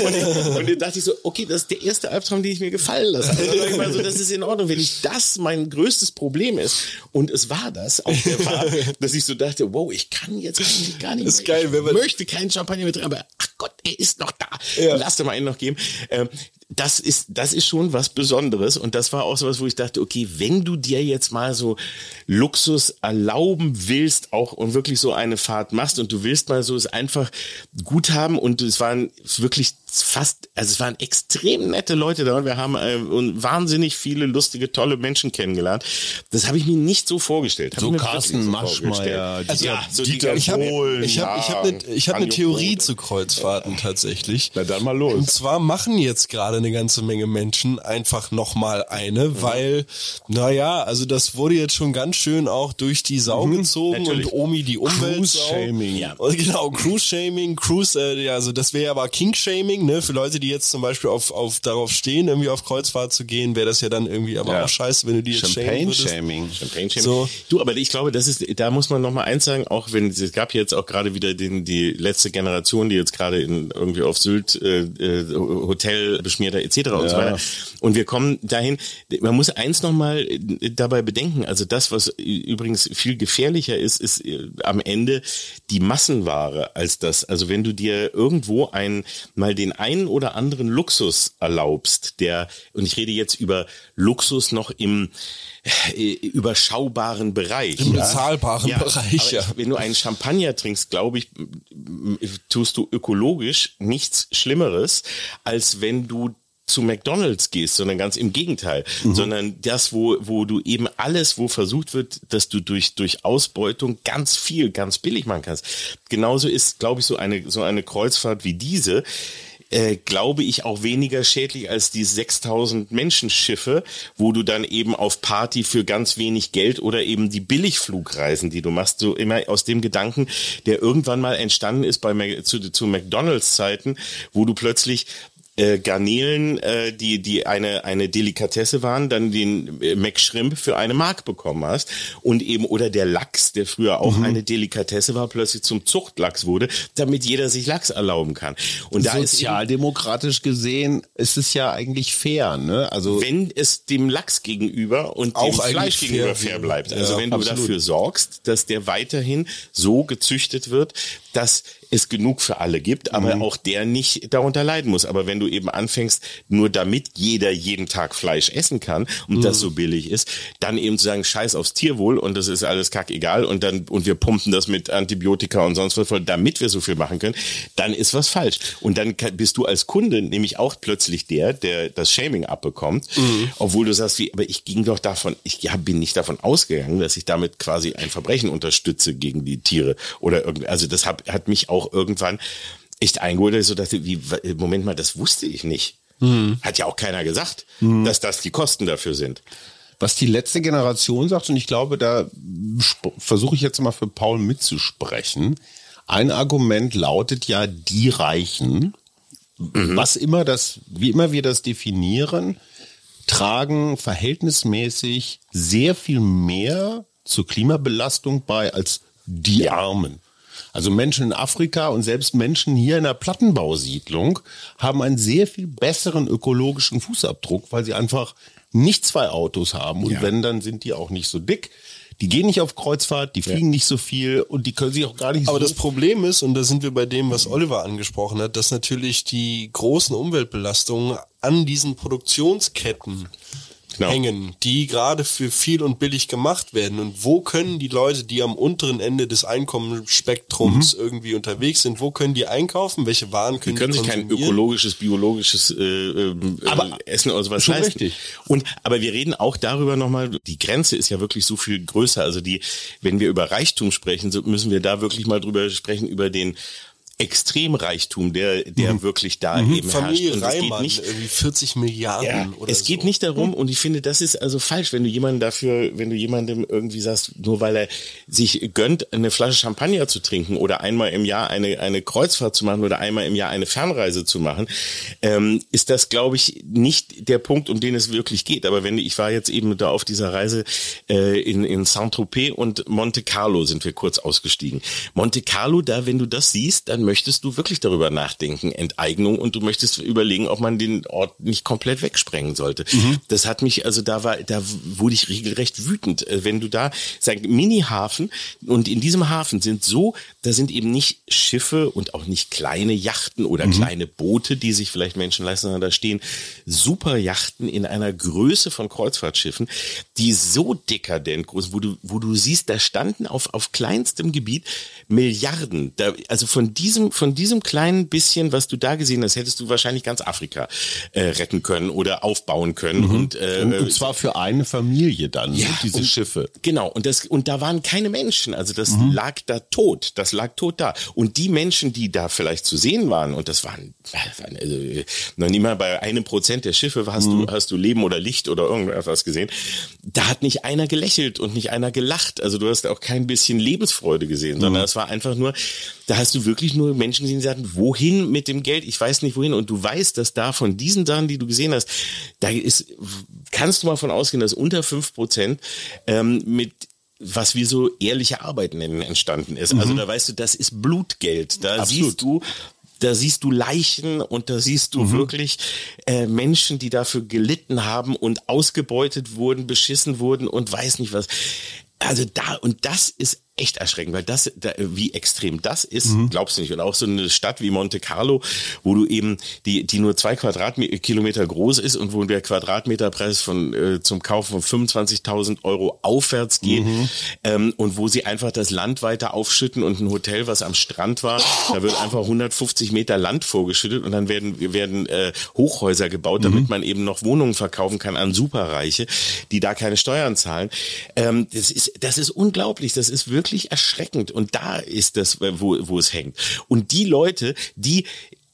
und dann dachte ich so, okay, das ist der erste Albtraum, den ich mir gefallen lasse. Also, so, das ist in Ordnung, wenn ich das mein größtes Problem ist. Und es war das auf der Fahrt, dass ich so dachte, wow, ich kann jetzt eigentlich gar nicht. Das ist geil, wenn man- ich möchte keinen Champagner mehr drin, aber ach Gott, er ist noch da. Ja. Lass dir mal einen noch geben. Ähm, das ist, das ist schon was Besonderes. Und das war auch so was, wo ich dachte, okay, wenn du dir jetzt mal so Luxus erlauben willst, auch und wirklich so eine Fahrt machst und du willst mal so es einfach gut haben und es waren wirklich fast, also es waren extrem nette Leute da und wir haben äh, und wahnsinnig viele lustige, tolle Menschen kennengelernt. Das habe ich mir nicht so vorgestellt. Hab So Carsten so Maschmeyer. Dieter- ja, so Dieter die Ich habe ich hab, ich hab eine ich hab ne Anjo Theorie zu Kreuzfahrten tatsächlich. Na dann mal los. Und zwar machen jetzt gerade eine eine ganze Menge Menschen einfach nochmal eine, mhm. weil, naja, also das wurde jetzt schon ganz schön auch durch die Sau mhm, gezogen natürlich. und Omi die Umwelt. Cruise-Shaming. Ja. genau, Cruise-Shaming, Cruise, äh, ja, also das wäre aber King-Shaming, ne, für Leute, die jetzt zum Beispiel auf, auf darauf stehen, irgendwie auf Kreuzfahrt zu gehen, wäre das ja dann irgendwie aber ja. auch scheiße, wenn du die jetzt Champagne-Shaming. Champagne-Shaming. So. Du, aber ich glaube, das ist, da muss man nochmal eins sagen, auch wenn, es gab jetzt auch gerade wieder den, die letzte Generation, die jetzt gerade in, irgendwie auf Sylt, äh, äh Hotel beschmierter etc. Ja. und so weiter. Und wir kommen dahin, man muss eins nochmal dabei bedenken, also das, was übrigens viel gefährlicher ist, ist äh, am Ende die Massenware als das. Also wenn du dir irgendwo ein, mal den einen oder anderen Luxus erlaubst, der, und ich rede jetzt über Luxus noch im äh, überschaubaren Bereich. Im ja? bezahlbaren ja, Bereich, ja. Wenn du einen Champagner trinkst, glaube ich, tust du ökologisch nichts Schlimmeres, als wenn du zu McDonalds gehst, sondern ganz im Gegenteil, mhm. sondern das, wo, wo du eben alles, wo versucht wird, dass du durch, durch Ausbeutung ganz viel, ganz billig machen kannst. Genauso ist, glaube ich, so eine, so eine Kreuzfahrt wie diese, äh, glaube ich, auch weniger schädlich als die 6000 Menschenschiffe, wo du dann eben auf Party für ganz wenig Geld oder eben die Billigflugreisen, die du machst, so immer aus dem Gedanken, der irgendwann mal entstanden ist bei zu, zu McDonalds Zeiten, wo du plötzlich äh, Garnelen, äh, die die eine eine Delikatesse waren, dann den äh, McShrimp für eine Mark bekommen hast und eben oder der Lachs, der früher auch mhm. eine Delikatesse war, plötzlich zum Zuchtlachs wurde, damit jeder sich Lachs erlauben kann. Und da sozialdemokratisch ist gesehen ist es ja eigentlich fair, ne? Also wenn es dem Lachs gegenüber und auch dem Fleisch gegenüber fair, fair bleibt. Also ja, wenn du absolut. dafür sorgst, dass der weiterhin so gezüchtet wird, dass es genug für alle gibt, aber mhm. auch der nicht darunter leiden muss. Aber wenn du eben anfängst, nur damit jeder jeden Tag Fleisch essen kann und mhm. das so billig ist, dann eben zu sagen, scheiß aufs Tierwohl und das ist alles kackegal und dann, und wir pumpen das mit Antibiotika und sonst was voll, damit wir so viel machen können, dann ist was falsch. Und dann bist du als Kunde nämlich auch plötzlich der, der das Shaming abbekommt, mhm. obwohl du sagst, wie, aber ich ging doch davon, ich ja, bin nicht davon ausgegangen, dass ich damit quasi ein Verbrechen unterstütze gegen die Tiere oder irgendwie, also das hat, hat mich auch auch irgendwann echt eingeholt, dass ich so dachte, wie, Moment mal, das wusste ich nicht. Mhm. Hat ja auch keiner gesagt, mhm. dass das die Kosten dafür sind. Was die letzte Generation sagt, und ich glaube, da versuche ich jetzt mal für Paul mitzusprechen. Ein Argument lautet ja, die Reichen, mhm. was immer das, wie immer wir das definieren, tragen verhältnismäßig sehr viel mehr zur Klimabelastung bei als die Armen. Also Menschen in Afrika und selbst Menschen hier in der Plattenbausiedlung haben einen sehr viel besseren ökologischen Fußabdruck, weil sie einfach nicht zwei Autos haben. Und ja. wenn, dann sind die auch nicht so dick. Die gehen nicht auf Kreuzfahrt, die fliegen ja. nicht so viel und die können sich auch gar nicht Aber so das Problem ist, und da sind wir bei dem, was Oliver angesprochen hat, dass natürlich die großen Umweltbelastungen an diesen Produktionsketten genau. hängen, die gerade für viel und billig gemacht werden. Und wo können die Leute, die am unteren Ende des Einkommensspektrums mhm. irgendwie unterwegs sind, wo können die einkaufen? Welche Waren können die können die sich kein ökologisches, biologisches äh, äh, aber Essen oder sowas leisten. Richtig. Und aber wir reden auch darüber nochmal, die Grenze ist ja wirklich so viel größer. Also die, wenn wir über Reichtum sprechen, so müssen wir da wirklich mal drüber sprechen, über den Extremreichtum, der, der mhm. wirklich da mhm. eben Familie herrscht. Und Reimann, es geht nicht, irgendwie 40 Milliarden ja, oder Es geht nicht darum, mhm. und ich finde, das ist also falsch, wenn du jemanden dafür, wenn du jemandem irgendwie sagst, nur weil er sich gönnt, eine Flasche Champagner zu trinken oder einmal im Jahr eine, eine Kreuzfahrt zu machen oder einmal im Jahr eine Fernreise zu machen, ähm, ist das, glaube ich, nicht der Punkt, um den es wirklich geht. Aber wenn ich war jetzt eben da auf dieser Reise äh, in, in Saint-Tropez und Monte Carlo sind wir kurz ausgestiegen. Monte Carlo, da, wenn du das siehst, dann möchtest du wirklich darüber nachdenken, Enteignung, und du möchtest überlegen, ob man den Ort nicht komplett wegsprengen sollte. Mhm. Das hat mich, also da war, da wurde ich regelrecht wütend, äh, wenn du da, sag, Mini-Hafen, und in diesem Hafen sind so, da sind eben nicht Schiffe und auch nicht kleine Yachten oder mhm. kleine Boote, die sich vielleicht Menschen leisten, sondern da stehen super Yachten in einer Größe von Kreuzfahrtschiffen, die so dekadent groß, wo du, wo du siehst, da standen auf, auf kleinstem Gebiet Milliarden, da, also von diesem diesem, von diesem kleinen bisschen, was du da gesehen hast, hättest du wahrscheinlich ganz Afrika äh, retten können oder aufbauen können. Mhm. Und, äh, und, und, zwar für eine Familie dann, ja, diese und, Schiffe. Genau, und das, und da waren keine Menschen. Also das mhm. lag da tot. Das lag tot da. Und die Menschen, die da vielleicht zu sehen waren, und das waren, waren also, noch nie mal bei einem Prozent der Schiffe hast mhm. du, hast du Leben oder Licht oder irgendwas gesehen. Da hat nicht einer gelächelt und nicht einer gelacht. Also du hast auch kein bisschen Lebensfreude gesehen, sondern mhm. es war einfach nur, da hast du wirklich nur Menschen gesehen, die sagten, wohin mit dem Geld? Ich weiß nicht wohin. Und du weißt, dass da von diesen Sachen, die du gesehen hast, da ist, kannst du mal von ausgehen, dass unter fünf Prozent ähm, mit was wir so ehrliche Arbeit nennen, entstanden ist. Also mhm. Also da weißt du, das ist Blutgeld. Da Absolut. siehst du, da siehst du Leichen und da siehst du mhm. wirklich äh, Menschen, die dafür gelitten haben und ausgebeutet wurden, beschissen wurden und weiß nicht was. Also da, und das ist echt erschreckend, weil das, da, wie extrem das ist, mhm. glaubst du nicht. Und auch so eine Stadt wie Monte Carlo, wo du eben, die, die nur zwei Quadratkilometer groß ist und wo der Quadratmeterpreis von, äh, zum Kauf von 25.000 Euro aufwärts geht, mhm. ähm, und wo sie einfach das Land weiter aufschütten und ein Hotel, was am Strand war, da wird einfach 150 Meter Land vorgeschüttet und dann werden, werden äh, Hochhäuser gebaut, damit mhm. man eben noch Wohnungen verkaufen kann an Superreiche, die da keine Steuern zahlen. Ähm, das ist, das ist unglaublich. Das ist wirklich wirklich erschreckend. Und da ist das, wo, wo es hängt. Und die Leute, die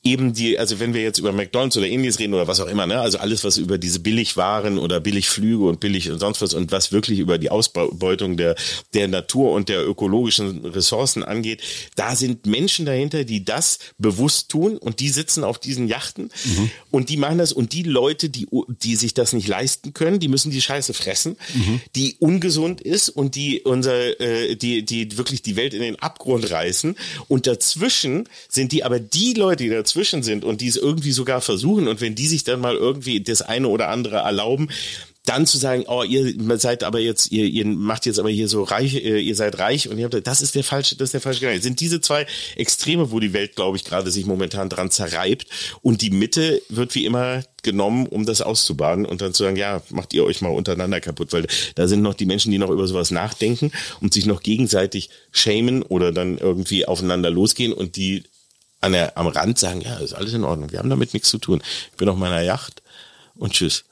eben die, also wenn wir jetzt über McDonalds oder Indies reden oder was auch immer, ne, also alles, was über diese Billigwaren oder Billigflüge und billig und sonst was und was wirklich über die Ausbeutung der, der Natur und der ökologischen Ressourcen angeht, da sind Menschen dahinter, die das bewusst tun und die sitzen auf diesen Yachten mhm. und die machen das und die Leute, die, die sich das nicht leisten können, die müssen die Scheiße fressen, mhm. die ungesund ist und die unser, äh, die, die wirklich die Welt in den Abgrund reißen und dazwischen sind die aber die Leute, die dazwischen dazwischen sind und die es irgendwie sogar versuchen und wenn die sich dann mal irgendwie das eine oder andere erlauben, dann zu sagen, oh, ihr seid aber jetzt, ihr, ihr macht jetzt aber hier so reich, äh, ihr seid reich und ihr habt, das ist der falsche, das ist der falsche Gedanke. Sind diese zwei Extreme, wo die Welt, glaube ich, gerade sich momentan dran zerreibt und die Mitte wird wie immer genommen, um das auszubaden und dann zu sagen, ja, macht ihr euch mal untereinander kaputt, weil da sind noch die Menschen, die noch über sowas nachdenken und sich noch gegenseitig schämen oder dann irgendwie aufeinander losgehen und die an der, am Rand sagen, ja, ist alles in Ordnung, wir haben damit nichts zu tun. Ich bin auf meiner Yacht und tschüss.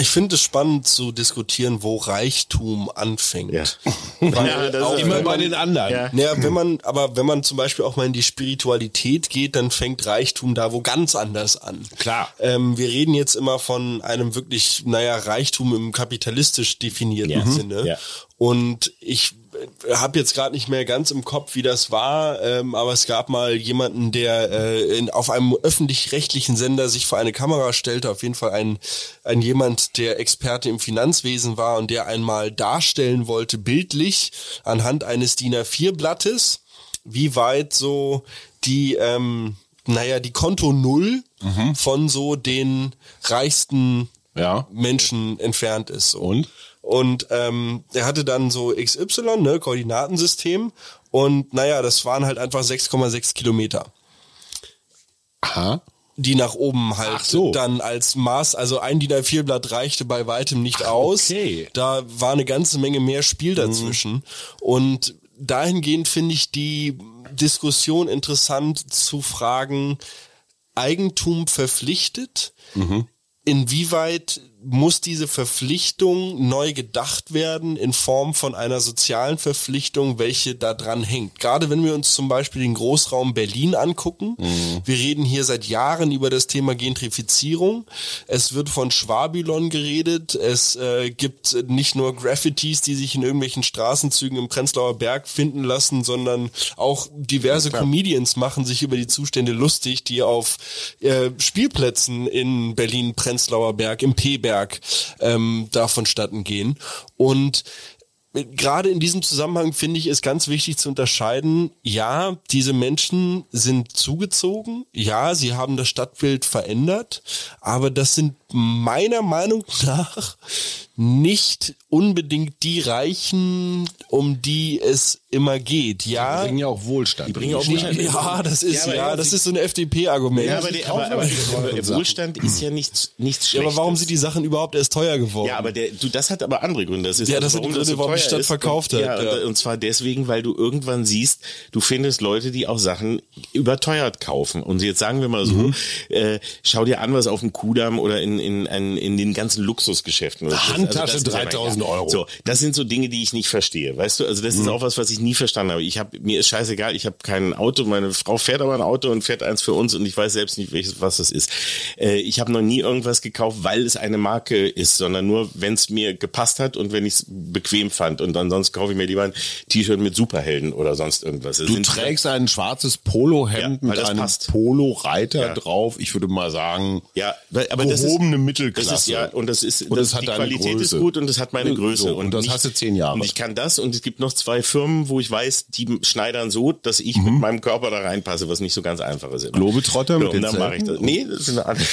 Ich finde es spannend zu diskutieren, wo Reichtum anfängt. Ja. ja das ist immer bei den anderen. Ja. ja, wenn man, aber wenn man zum Beispiel auch mal in die Spiritualität geht, dann fängt Reichtum da wo ganz anders an. Klar. Ähm, wir reden jetzt immer von einem wirklich, naja, Reichtum im kapitalistisch definierten ja. Sinne. Ja. Und ich habe jetzt gerade nicht mehr ganz im Kopf, wie das war, ähm, aber es gab mal jemanden, der äh, in, auf einem öffentlich-rechtlichen Sender sich vor eine Kamera stellte, auf jeden Fall ein, ein jemand, der Experte im Finanzwesen war und der einmal darstellen wollte, bildlich, anhand eines DIN A4-Blattes, wie weit so die, ähm, naja, die Konto Null mhm. von so den reichsten ja. Menschen entfernt ist. Und? Und ähm, er hatte dann so XY, ne, Koordinatensystem. Und naja, das waren halt einfach 6,6 Kilometer. Aha die nach oben halt so. dann als Maß, also ein DIN A4 Blatt reichte bei weitem nicht Ach, aus. Okay. Da war eine ganze Menge mehr Spiel mhm. dazwischen. Mhm. Und dahingehend finde ich die Diskussion interessant zu fragen, Eigentum verpflichtet, mhm. inwieweit muss diese Verpflichtung neu gedacht werden in Form von einer sozialen Verpflichtung, welche da dran hängt. Gerade wenn wir uns zum Beispiel den Großraum Berlin angucken. Mhm. Wir reden hier seit Jahren über das Thema Gentrifizierung. Es wird von Schwabylon geredet. Es äh, gibt nicht nur Graffitis, die sich in irgendwelchen Straßenzügen im Prenzlauer Berg finden lassen, sondern auch diverse ja, Comedians machen sich über die Zustände lustig, die auf äh, Spielplätzen in Berlin, Prenzlauer Berg, im P-Berg Berg ähm, da vonstatten gehen. Und gerade in diesem Zusammenhang finde ich es ganz wichtig zu unterscheiden, ja, diese Menschen sind zugezogen, ja, sie haben das Stadtbild verändert, aber das sind meiner Meinung nach nicht unbedingt die Reichen, um die es immer geht. Ja, Die bringen ja auch Wohlstand. Die bringen auch ja, Wohlstand. ja das ist Ja, ja, ja, das ist so ein FDP-Argument. Ja, aber, der, aber, aber, aber Wohlstand ist ja nichts, nichts Ja, Schlechtes. aber warum sind die Sachen überhaupt erst teuer geworden? Ja, aber der, du, das hat aber andere Gründe. Das ist Ja, das sind die Gründe, so warum die Stadt ist. verkauft und, hat, Ja, ja. Und, und zwar deswegen, weil du irgendwann siehst, du findest Leute, die auch Sachen überteuert kaufen. Und jetzt sagen wir mal so, Mhm. äh, schau dir an, was auf dem Kudamm oder in, in, in, in den ganzen Luxusgeschäften. oder. Also Handtasche ja mal 3000 egal. Euro. So, das sind so Dinge, die ich nicht verstehe. Weißt du, also das Mhm. ist auch was, was ich nie verstanden habe. Ich habe mir ist scheißegal, ich habe kein Auto, meine Frau fährt aber ein Auto und fährt eins für uns und ich weiß selbst nicht, welches, was das ist. Äh, ich habe noch nie irgendwas gekauft, weil es eine Marke ist, sondern nur, wenn es mir gepasst hat und wenn ich es bequem fand. Und ansonsten kaufe ich mir lieber ein T-Shirt mit Superhelden oder sonst irgendwas. Das Du sind- trägst ein schwarzes Polohemd Ja, mit einem. Polo-Reiter Ja. drauf. Ich würde mal sagen, Ja, aber das ist, gehobene Mittelklasse. Das ist ja, und das ist, Und das, das hat die Qualität Größe. ist gut und das hat meine Größe. So, und das hast du zehn Jahre. Und ich kann das und es gibt noch zwei Firmen, wo ich weiß, die schneidern so, dass ich mit meinem Körper da reinpasse, was nicht so ganz einfach ist. immer. Globetrotter Ja, mit und den dann mache ich das. Nee, das ist eine andere.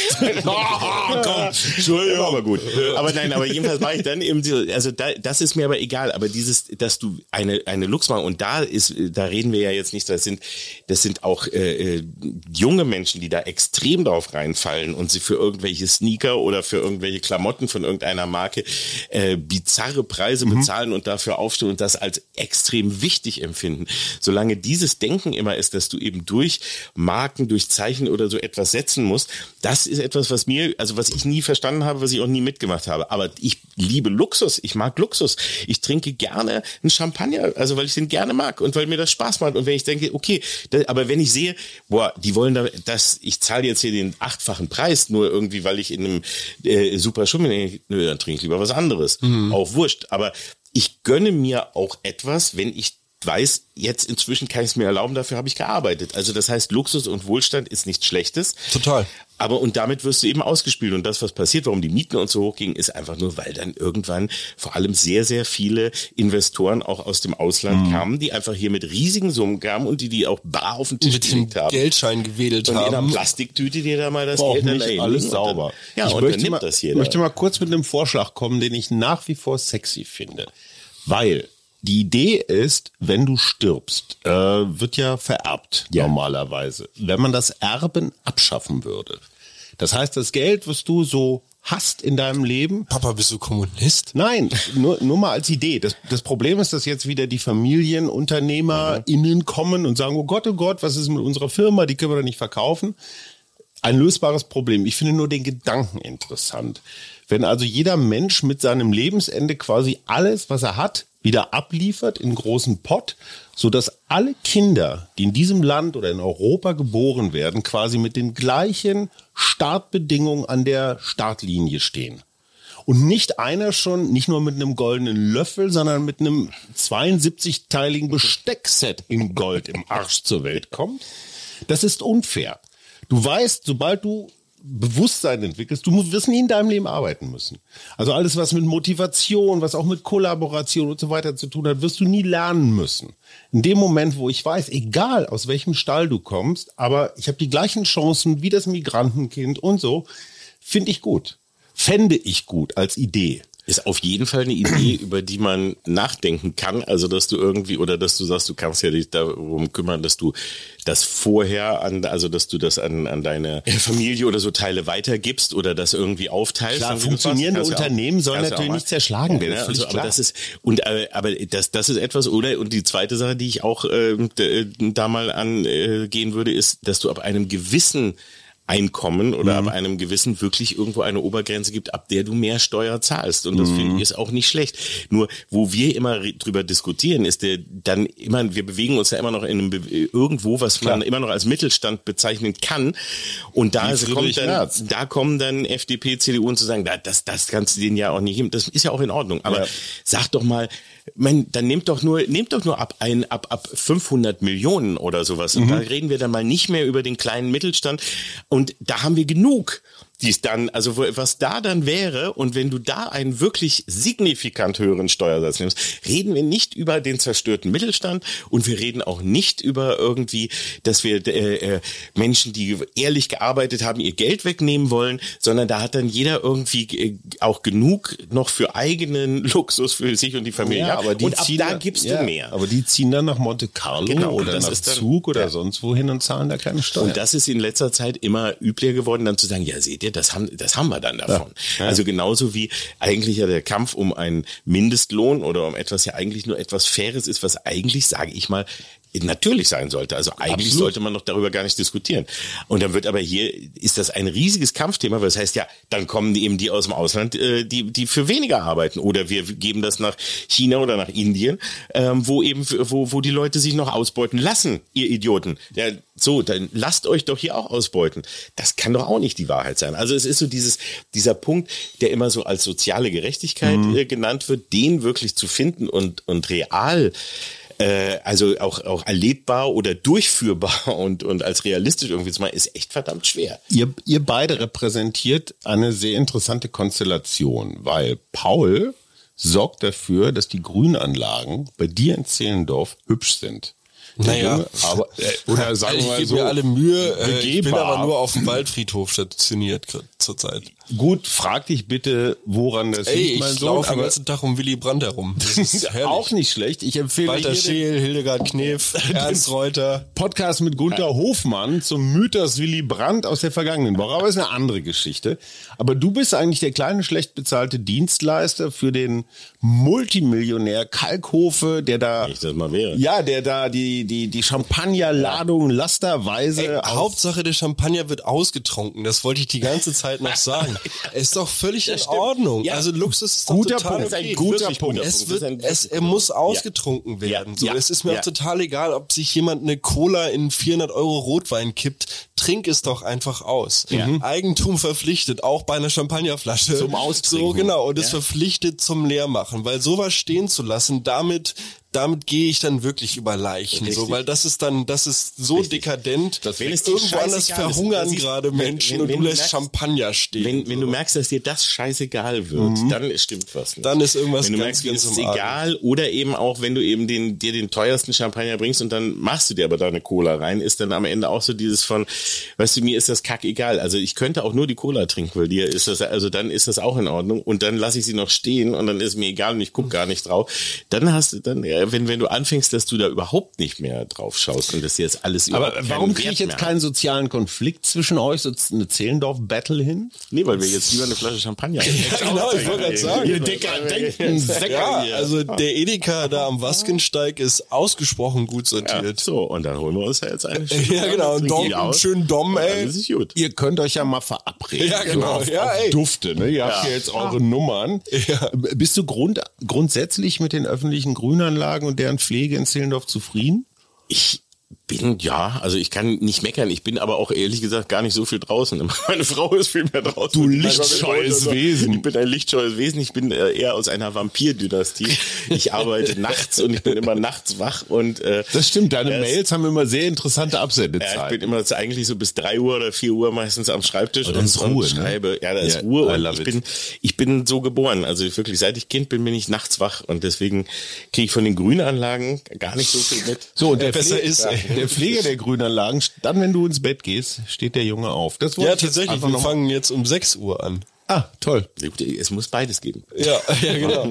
oh, komm, Entschuldigung. Aber gut. Aber nein, aber jedenfalls mache ich dann eben diese, also da, das ist mir aber egal, aber dieses, dass du eine, eine Lux machst und da ist, da reden wir ja jetzt nicht, das sind, das sind auch äh, äh, junge Menschen, die da extrem drauf reinfallen und sie für irgendwelche Sneaker oder für irgendwelche Klamotten von irgendeiner Marke äh, bizarre Preise bezahlen und dafür aufstehen und das als extrem wichtig empfinden. Solange dieses Denken immer ist, dass du eben durch Marken, durch Zeichen oder so etwas setzen musst, das ist etwas, was mir, also was ich nie verstanden habe, was ich auch nie mitgemacht habe. Aber ich liebe Luxus, ich mag Luxus. Ich trinke gerne einen Champagner, also weil ich den gerne mag und weil mir das Spaß macht. Und wenn ich denke, okay, da, aber wenn ich sehe, boah, die wollen da, dass ich zahle jetzt hier den achtfachen Preis, nur irgendwie, weil ich in einem äh, super Schummel, nee, nö, dann trinke ich lieber was anderes. Auch wurscht. Aber ich gönne mir auch etwas, wenn ich weiß, jetzt inzwischen kann ich es mir erlauben, dafür habe ich gearbeitet. Also das heißt, Luxus und Wohlstand ist nichts Schlechtes. Total. Aber und damit wirst du eben ausgespielt. Und das, was passiert, warum die Mieten und so hochgingen, ist einfach nur, weil dann irgendwann vor allem sehr, sehr viele Investoren auch aus dem Ausland kamen, die einfach hier mit riesigen Summen kamen und die die auch bar auf den Tisch gelegt haben. Geldschein gewedelt und in einer haben. Plastiktüte dir da mal das auch Geld nicht alles und dann- sauber. Ja, ich und möchte dann nimmt mal, das jeder. möchte mal kurz mit einem Vorschlag kommen, den ich nach wie vor sexy finde. Weil die Idee ist, wenn du stirbst, äh, wird ja vererbt normalerweise. Wenn man das Erben abschaffen würde. Das heißt, das Geld, was du so hast in deinem Leben, Papa, bist du Kommunist? Nein, nur, nur mal als Idee. Das, das Problem ist, dass jetzt wieder die FamilienunternehmerInnen kommen und sagen, oh Gott, oh Gott, was ist mit unserer Firma? Die können wir doch nicht verkaufen. Ein lösbares Problem. Ich finde nur den Gedanken interessant. Wenn also jeder Mensch mit seinem Lebensende quasi alles, was er hat, wieder abliefert in großen Pott, so dass alle Kinder, die in diesem Land oder in Europa geboren werden, quasi mit den gleichen Startbedingungen an der Startlinie stehen. Und nicht einer schon, nicht nur mit einem goldenen Löffel, sondern mit einem 72-teiligen Besteckset in Gold im Arsch zur Welt kommt. Das ist unfair. Du weißt, sobald du Bewusstsein entwickelst, du wirst nie in deinem Leben arbeiten müssen. Also alles, was mit Motivation, was auch mit Kollaboration und so weiter zu tun hat, wirst du nie lernen müssen. In dem Moment, wo ich weiß, egal aus welchem Stall du kommst, aber ich habe die gleichen Chancen wie das Migrantenkind und so, finde ich gut. Fände ich gut als Idee. Ist auf jeden Fall eine Idee, über die man nachdenken kann. Also, dass du irgendwie, oder dass du sagst, du kannst ja dich darum kümmern, dass du das vorher an, also, dass du das an, an deine Familie oder so Teile weitergibst oder das irgendwie aufteilst. Klar, funktionierende Unternehmen sollen natürlich nicht zerschlagen werden, Ja, also, aber das ist, und, äh, aber das, das ist etwas, oder? Und die zweite Sache, die ich auch, äh, d- da mal angehen würde, ist, dass du ab einem gewissen Einkommen oder Mhm. ab einem gewissen wirklich irgendwo eine Obergrenze gibt, ab der du mehr Steuer zahlst. Und das Mhm. finde ich ist auch nicht schlecht. Nur, wo wir immer drüber diskutieren, ist der dann immer, wir bewegen uns ja immer noch in einem, Be- irgendwo, was man immer noch als Mittelstand bezeichnen kann. Und da ist, kommt dann, Merz. da kommen dann FDP, CDU und zu sagen, da- das, das kannst du denen ja auch nicht geben. Das ist ja auch in Ordnung. Aber Ja. sag doch mal, man, dann nehmt doch nur, nehmt doch nur ab ein, ab, ab 500 Millionen oder sowas. Und da reden wir dann mal nicht mehr über den kleinen Mittelstand. Und da haben wir genug. Die es dann, also wo, was da dann wäre und wenn du da einen wirklich signifikant höheren Steuersatz nimmst, reden wir nicht über den zerstörten Mittelstand und wir reden auch nicht über irgendwie, dass wir äh, äh, Menschen, die ehrlich gearbeitet haben, ihr Geld wegnehmen wollen, sondern da hat dann jeder irgendwie äh, auch genug noch für eigenen Luxus für sich und die Familie. Ja, aber die und ab ziehen da dann- gibst ja, du mehr. Aber die ziehen dann nach Monte Carlo Genau, oder nach ist dann- Zug oder ja. sonst wohin und zahlen da keine Steuern. Und das ist in letzter Zeit immer üblicher geworden, dann zu sagen, ja, seht ihr, das haben, das haben wir dann davon. Also genauso wie eigentlich ja der Kampf um einen Mindestlohn oder um etwas ja eigentlich nur etwas Faires ist, was eigentlich, sage ich mal, natürlich sein sollte. Also eigentlich Absolut. sollte man noch darüber gar nicht diskutieren. Und dann wird aber hier, ist das ein riesiges Kampfthema, weil das heißt ja, dann kommen eben die aus dem Ausland, äh, die, die für weniger arbeiten. Oder wir geben das nach China oder nach Indien, ähm, wo eben, wo, wo die Leute sich noch ausbeuten lassen, ihr Idioten. Ja, so, dann lasst euch doch hier auch ausbeuten. Das kann doch auch nicht die Wahrheit sein. Also es ist so dieses, dieser Punkt, der immer so als soziale Gerechtigkeit äh, genannt wird, den wirklich zu finden und, und real äh, also auch, auch erlebbar oder durchführbar und, und als realistisch irgendwie zu machen, ist echt verdammt schwer. Ihr, ihr beide repräsentiert eine sehr interessante Konstellation, weil Paul sorgt dafür, dass die Grünanlagen bei dir in Zehlendorf hübsch sind. Der Naja. Junge, aber, äh, oder sagen wir ich mal gebe so, mir alle Mühe. Äh, ich bin aber nur auf dem Waldfriedhof stationiert zurzeit. Gut, frag dich bitte, woran das Ey, liegt, mein ich Sohn. laufe den ganzen Tag um Willy Brandt herum. Das ist auch nicht schlecht. Ich empfehle Walter Scheel, Hildegard Knef, Ernst Reuter. Podcast mit Gunther Hofmann zum Mythos Willy Brandt aus der vergangenen Woche. Aber ist eine andere Geschichte. Aber du bist eigentlich der kleine, schlecht bezahlte Dienstleister für den Multimillionär Kalkhofe, der da, Wenn ich das mal wäre. ja, der da die, die, die Champagnerladung lasterweise aus- Hauptsache der Champagner wird ausgetrunken. Das wollte ich die ganze Zeit noch sagen. ist doch völlig in Ordnung. Ja. Also Luxus ist Guter total Punkt. okay. Ein guter Punkt. Es, wird, es, er guter muss ausgetrunken Ja. werden. So. Es ist mir auch total egal, ob sich jemand eine Cola in 400 Euro Rotwein kippt. Trink es doch einfach aus. Mhm. Eigentum verpflichtet, auch bei einer Champagnerflasche. Zum Austrinken. So genau. Und es verpflichtet zum Leermachen. Weil sowas stehen zu lassen, damit damit gehe ich dann wirklich über Leichen, so, Richtig. weil das ist dann, das ist so dekadent. Das- wenn es Irgendwo anders verhungern das ist- gerade Menschen wenn- und wenn du du lässt merkst- Champagner stehen. Wenn, wenn so. du merkst, dass dir das scheißegal wird, dann stimmt was nicht. Dann ist irgendwas Wenn du ganz, merkst, ganz es ist egal oder eben auch, wenn du eben den, dir den teuersten Champagner bringst und dann machst du dir aber da eine Cola rein, ist dann am Ende auch so dieses von, weißt du, mir ist das kack egal. Also ich könnte auch nur die Cola trinken, weil dir ist das, also dann ist das auch in Ordnung und dann lasse ich sie noch stehen und dann ist mir egal und ich guck gar nicht drauf. Dann hast du dann, ja, wenn, wenn du anfängst, dass du da überhaupt nicht mehr drauf schaust und dass dir jetzt alles Aber warum kriege ich jetzt keinen sozialen Konflikt zwischen euch, so eine Zehlendorf-Battle hin? Nee, weil wir jetzt lieber eine Flasche Champagner Ja, genau, ich wollte gerade sagen. Ihr dekadenten Säcke Ja, hier. also der Edeka da am Waskensteig ist ausgesprochen gut Ja, sortiert. so, und dann holen wir uns ja jetzt eine Ja, genau, ein Dom, einen schönen Dom, ey. Das ist gut. Ihr könnt euch ja mal verabreden. Ja, genau. Auf, Ja, ey. Dufte, ne? Ihr habt ja jetzt eure Nummern. Ja. Bist du grund, grundsätzlich mit den öffentlichen Grünanlagen und deren Pflege in Zehlendorf zufrieden? Ich bin, ja, also ich kann nicht meckern. Ich bin aber auch ehrlich gesagt gar nicht so viel draußen. Meine Frau ist viel mehr draußen. Du lichtscheues Wesen. Ich bin ein lichtscheues Wesen. Ich bin äh, eher aus einer Vampir-Dynastie. Ich arbeite nachts und ich bin immer nachts wach und äh, Das stimmt, deine Ja, es- Mails haben immer sehr interessante Ja, ich bin immer eigentlich so bis drei Uhr oder vier Uhr meistens am Schreibtisch und, ist Ruhe, und ne? schreibe. Ja, da ist Ja, Ruhe und ich it. bin, ich bin so geboren. Also wirklich, seit ich Kind bin, bin ich nachts wach und deswegen kriege ich von den Grünanlagen gar nicht so viel mit. so, und der, besser Pfle- ist, ey. Der Pfleger der Grünanlagen, dann, wenn du ins Bett gehst, steht der Junge auf. Das Ja, tatsächlich, einfach wir fangen jetzt um 6 Uhr an. Ah, toll. Es muss beides geben. Ja, ja genau.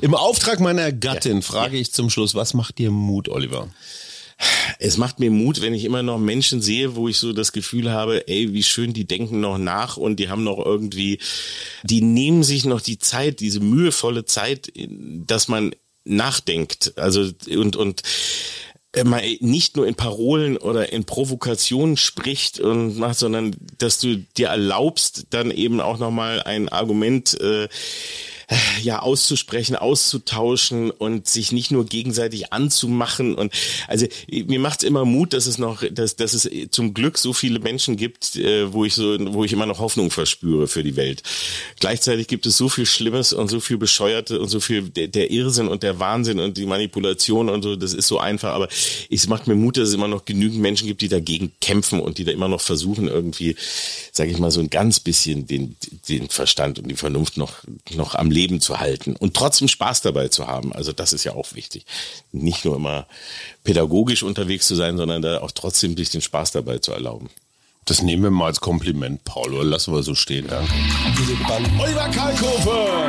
Im Auftrag meiner Gattin frage ich zum Schluss, was macht dir Mut, Oliver? Es macht mir Mut, wenn ich immer noch Menschen sehe, wo ich so das Gefühl habe, ey, wie schön, die denken noch nach und die haben noch irgendwie, die nehmen sich noch die Zeit, diese mühevolle Zeit, dass man nachdenkt. Also und und äh, mal nicht nur in Parolen oder in Provokationen spricht und macht, sondern dass du dir erlaubst, dann eben auch nochmal ein Argument äh, ja auszusprechen, auszutauschen und sich nicht nur gegenseitig anzumachen. Und also mir macht es immer Mut, dass es noch, dass, dass es zum Glück so viele Menschen gibt, äh, wo ich so, wo ich immer noch Hoffnung verspüre für die Welt. Gleichzeitig gibt es so viel Schlimmes und so viel Bescheuerte und so viel der, der Irrsinn und der Wahnsinn und die Manipulation und so. Das ist so einfach, aber es macht mir Mut, dass es immer noch genügend Menschen gibt, die dagegen kämpfen und die da immer noch versuchen, irgendwie, sage ich mal, so ein ganz bisschen den, den Verstand und die Vernunft noch, noch am Leben zu halten und trotzdem Spaß dabei zu haben. Also das ist ja auch wichtig. Nicht nur immer pädagogisch unterwegs zu sein, sondern da auch trotzdem sich den Spaß dabei zu erlauben. Das nehmen wir mal als Kompliment, Paul, oder lassen wir so stehen. Danke. Oliver Kalkofe!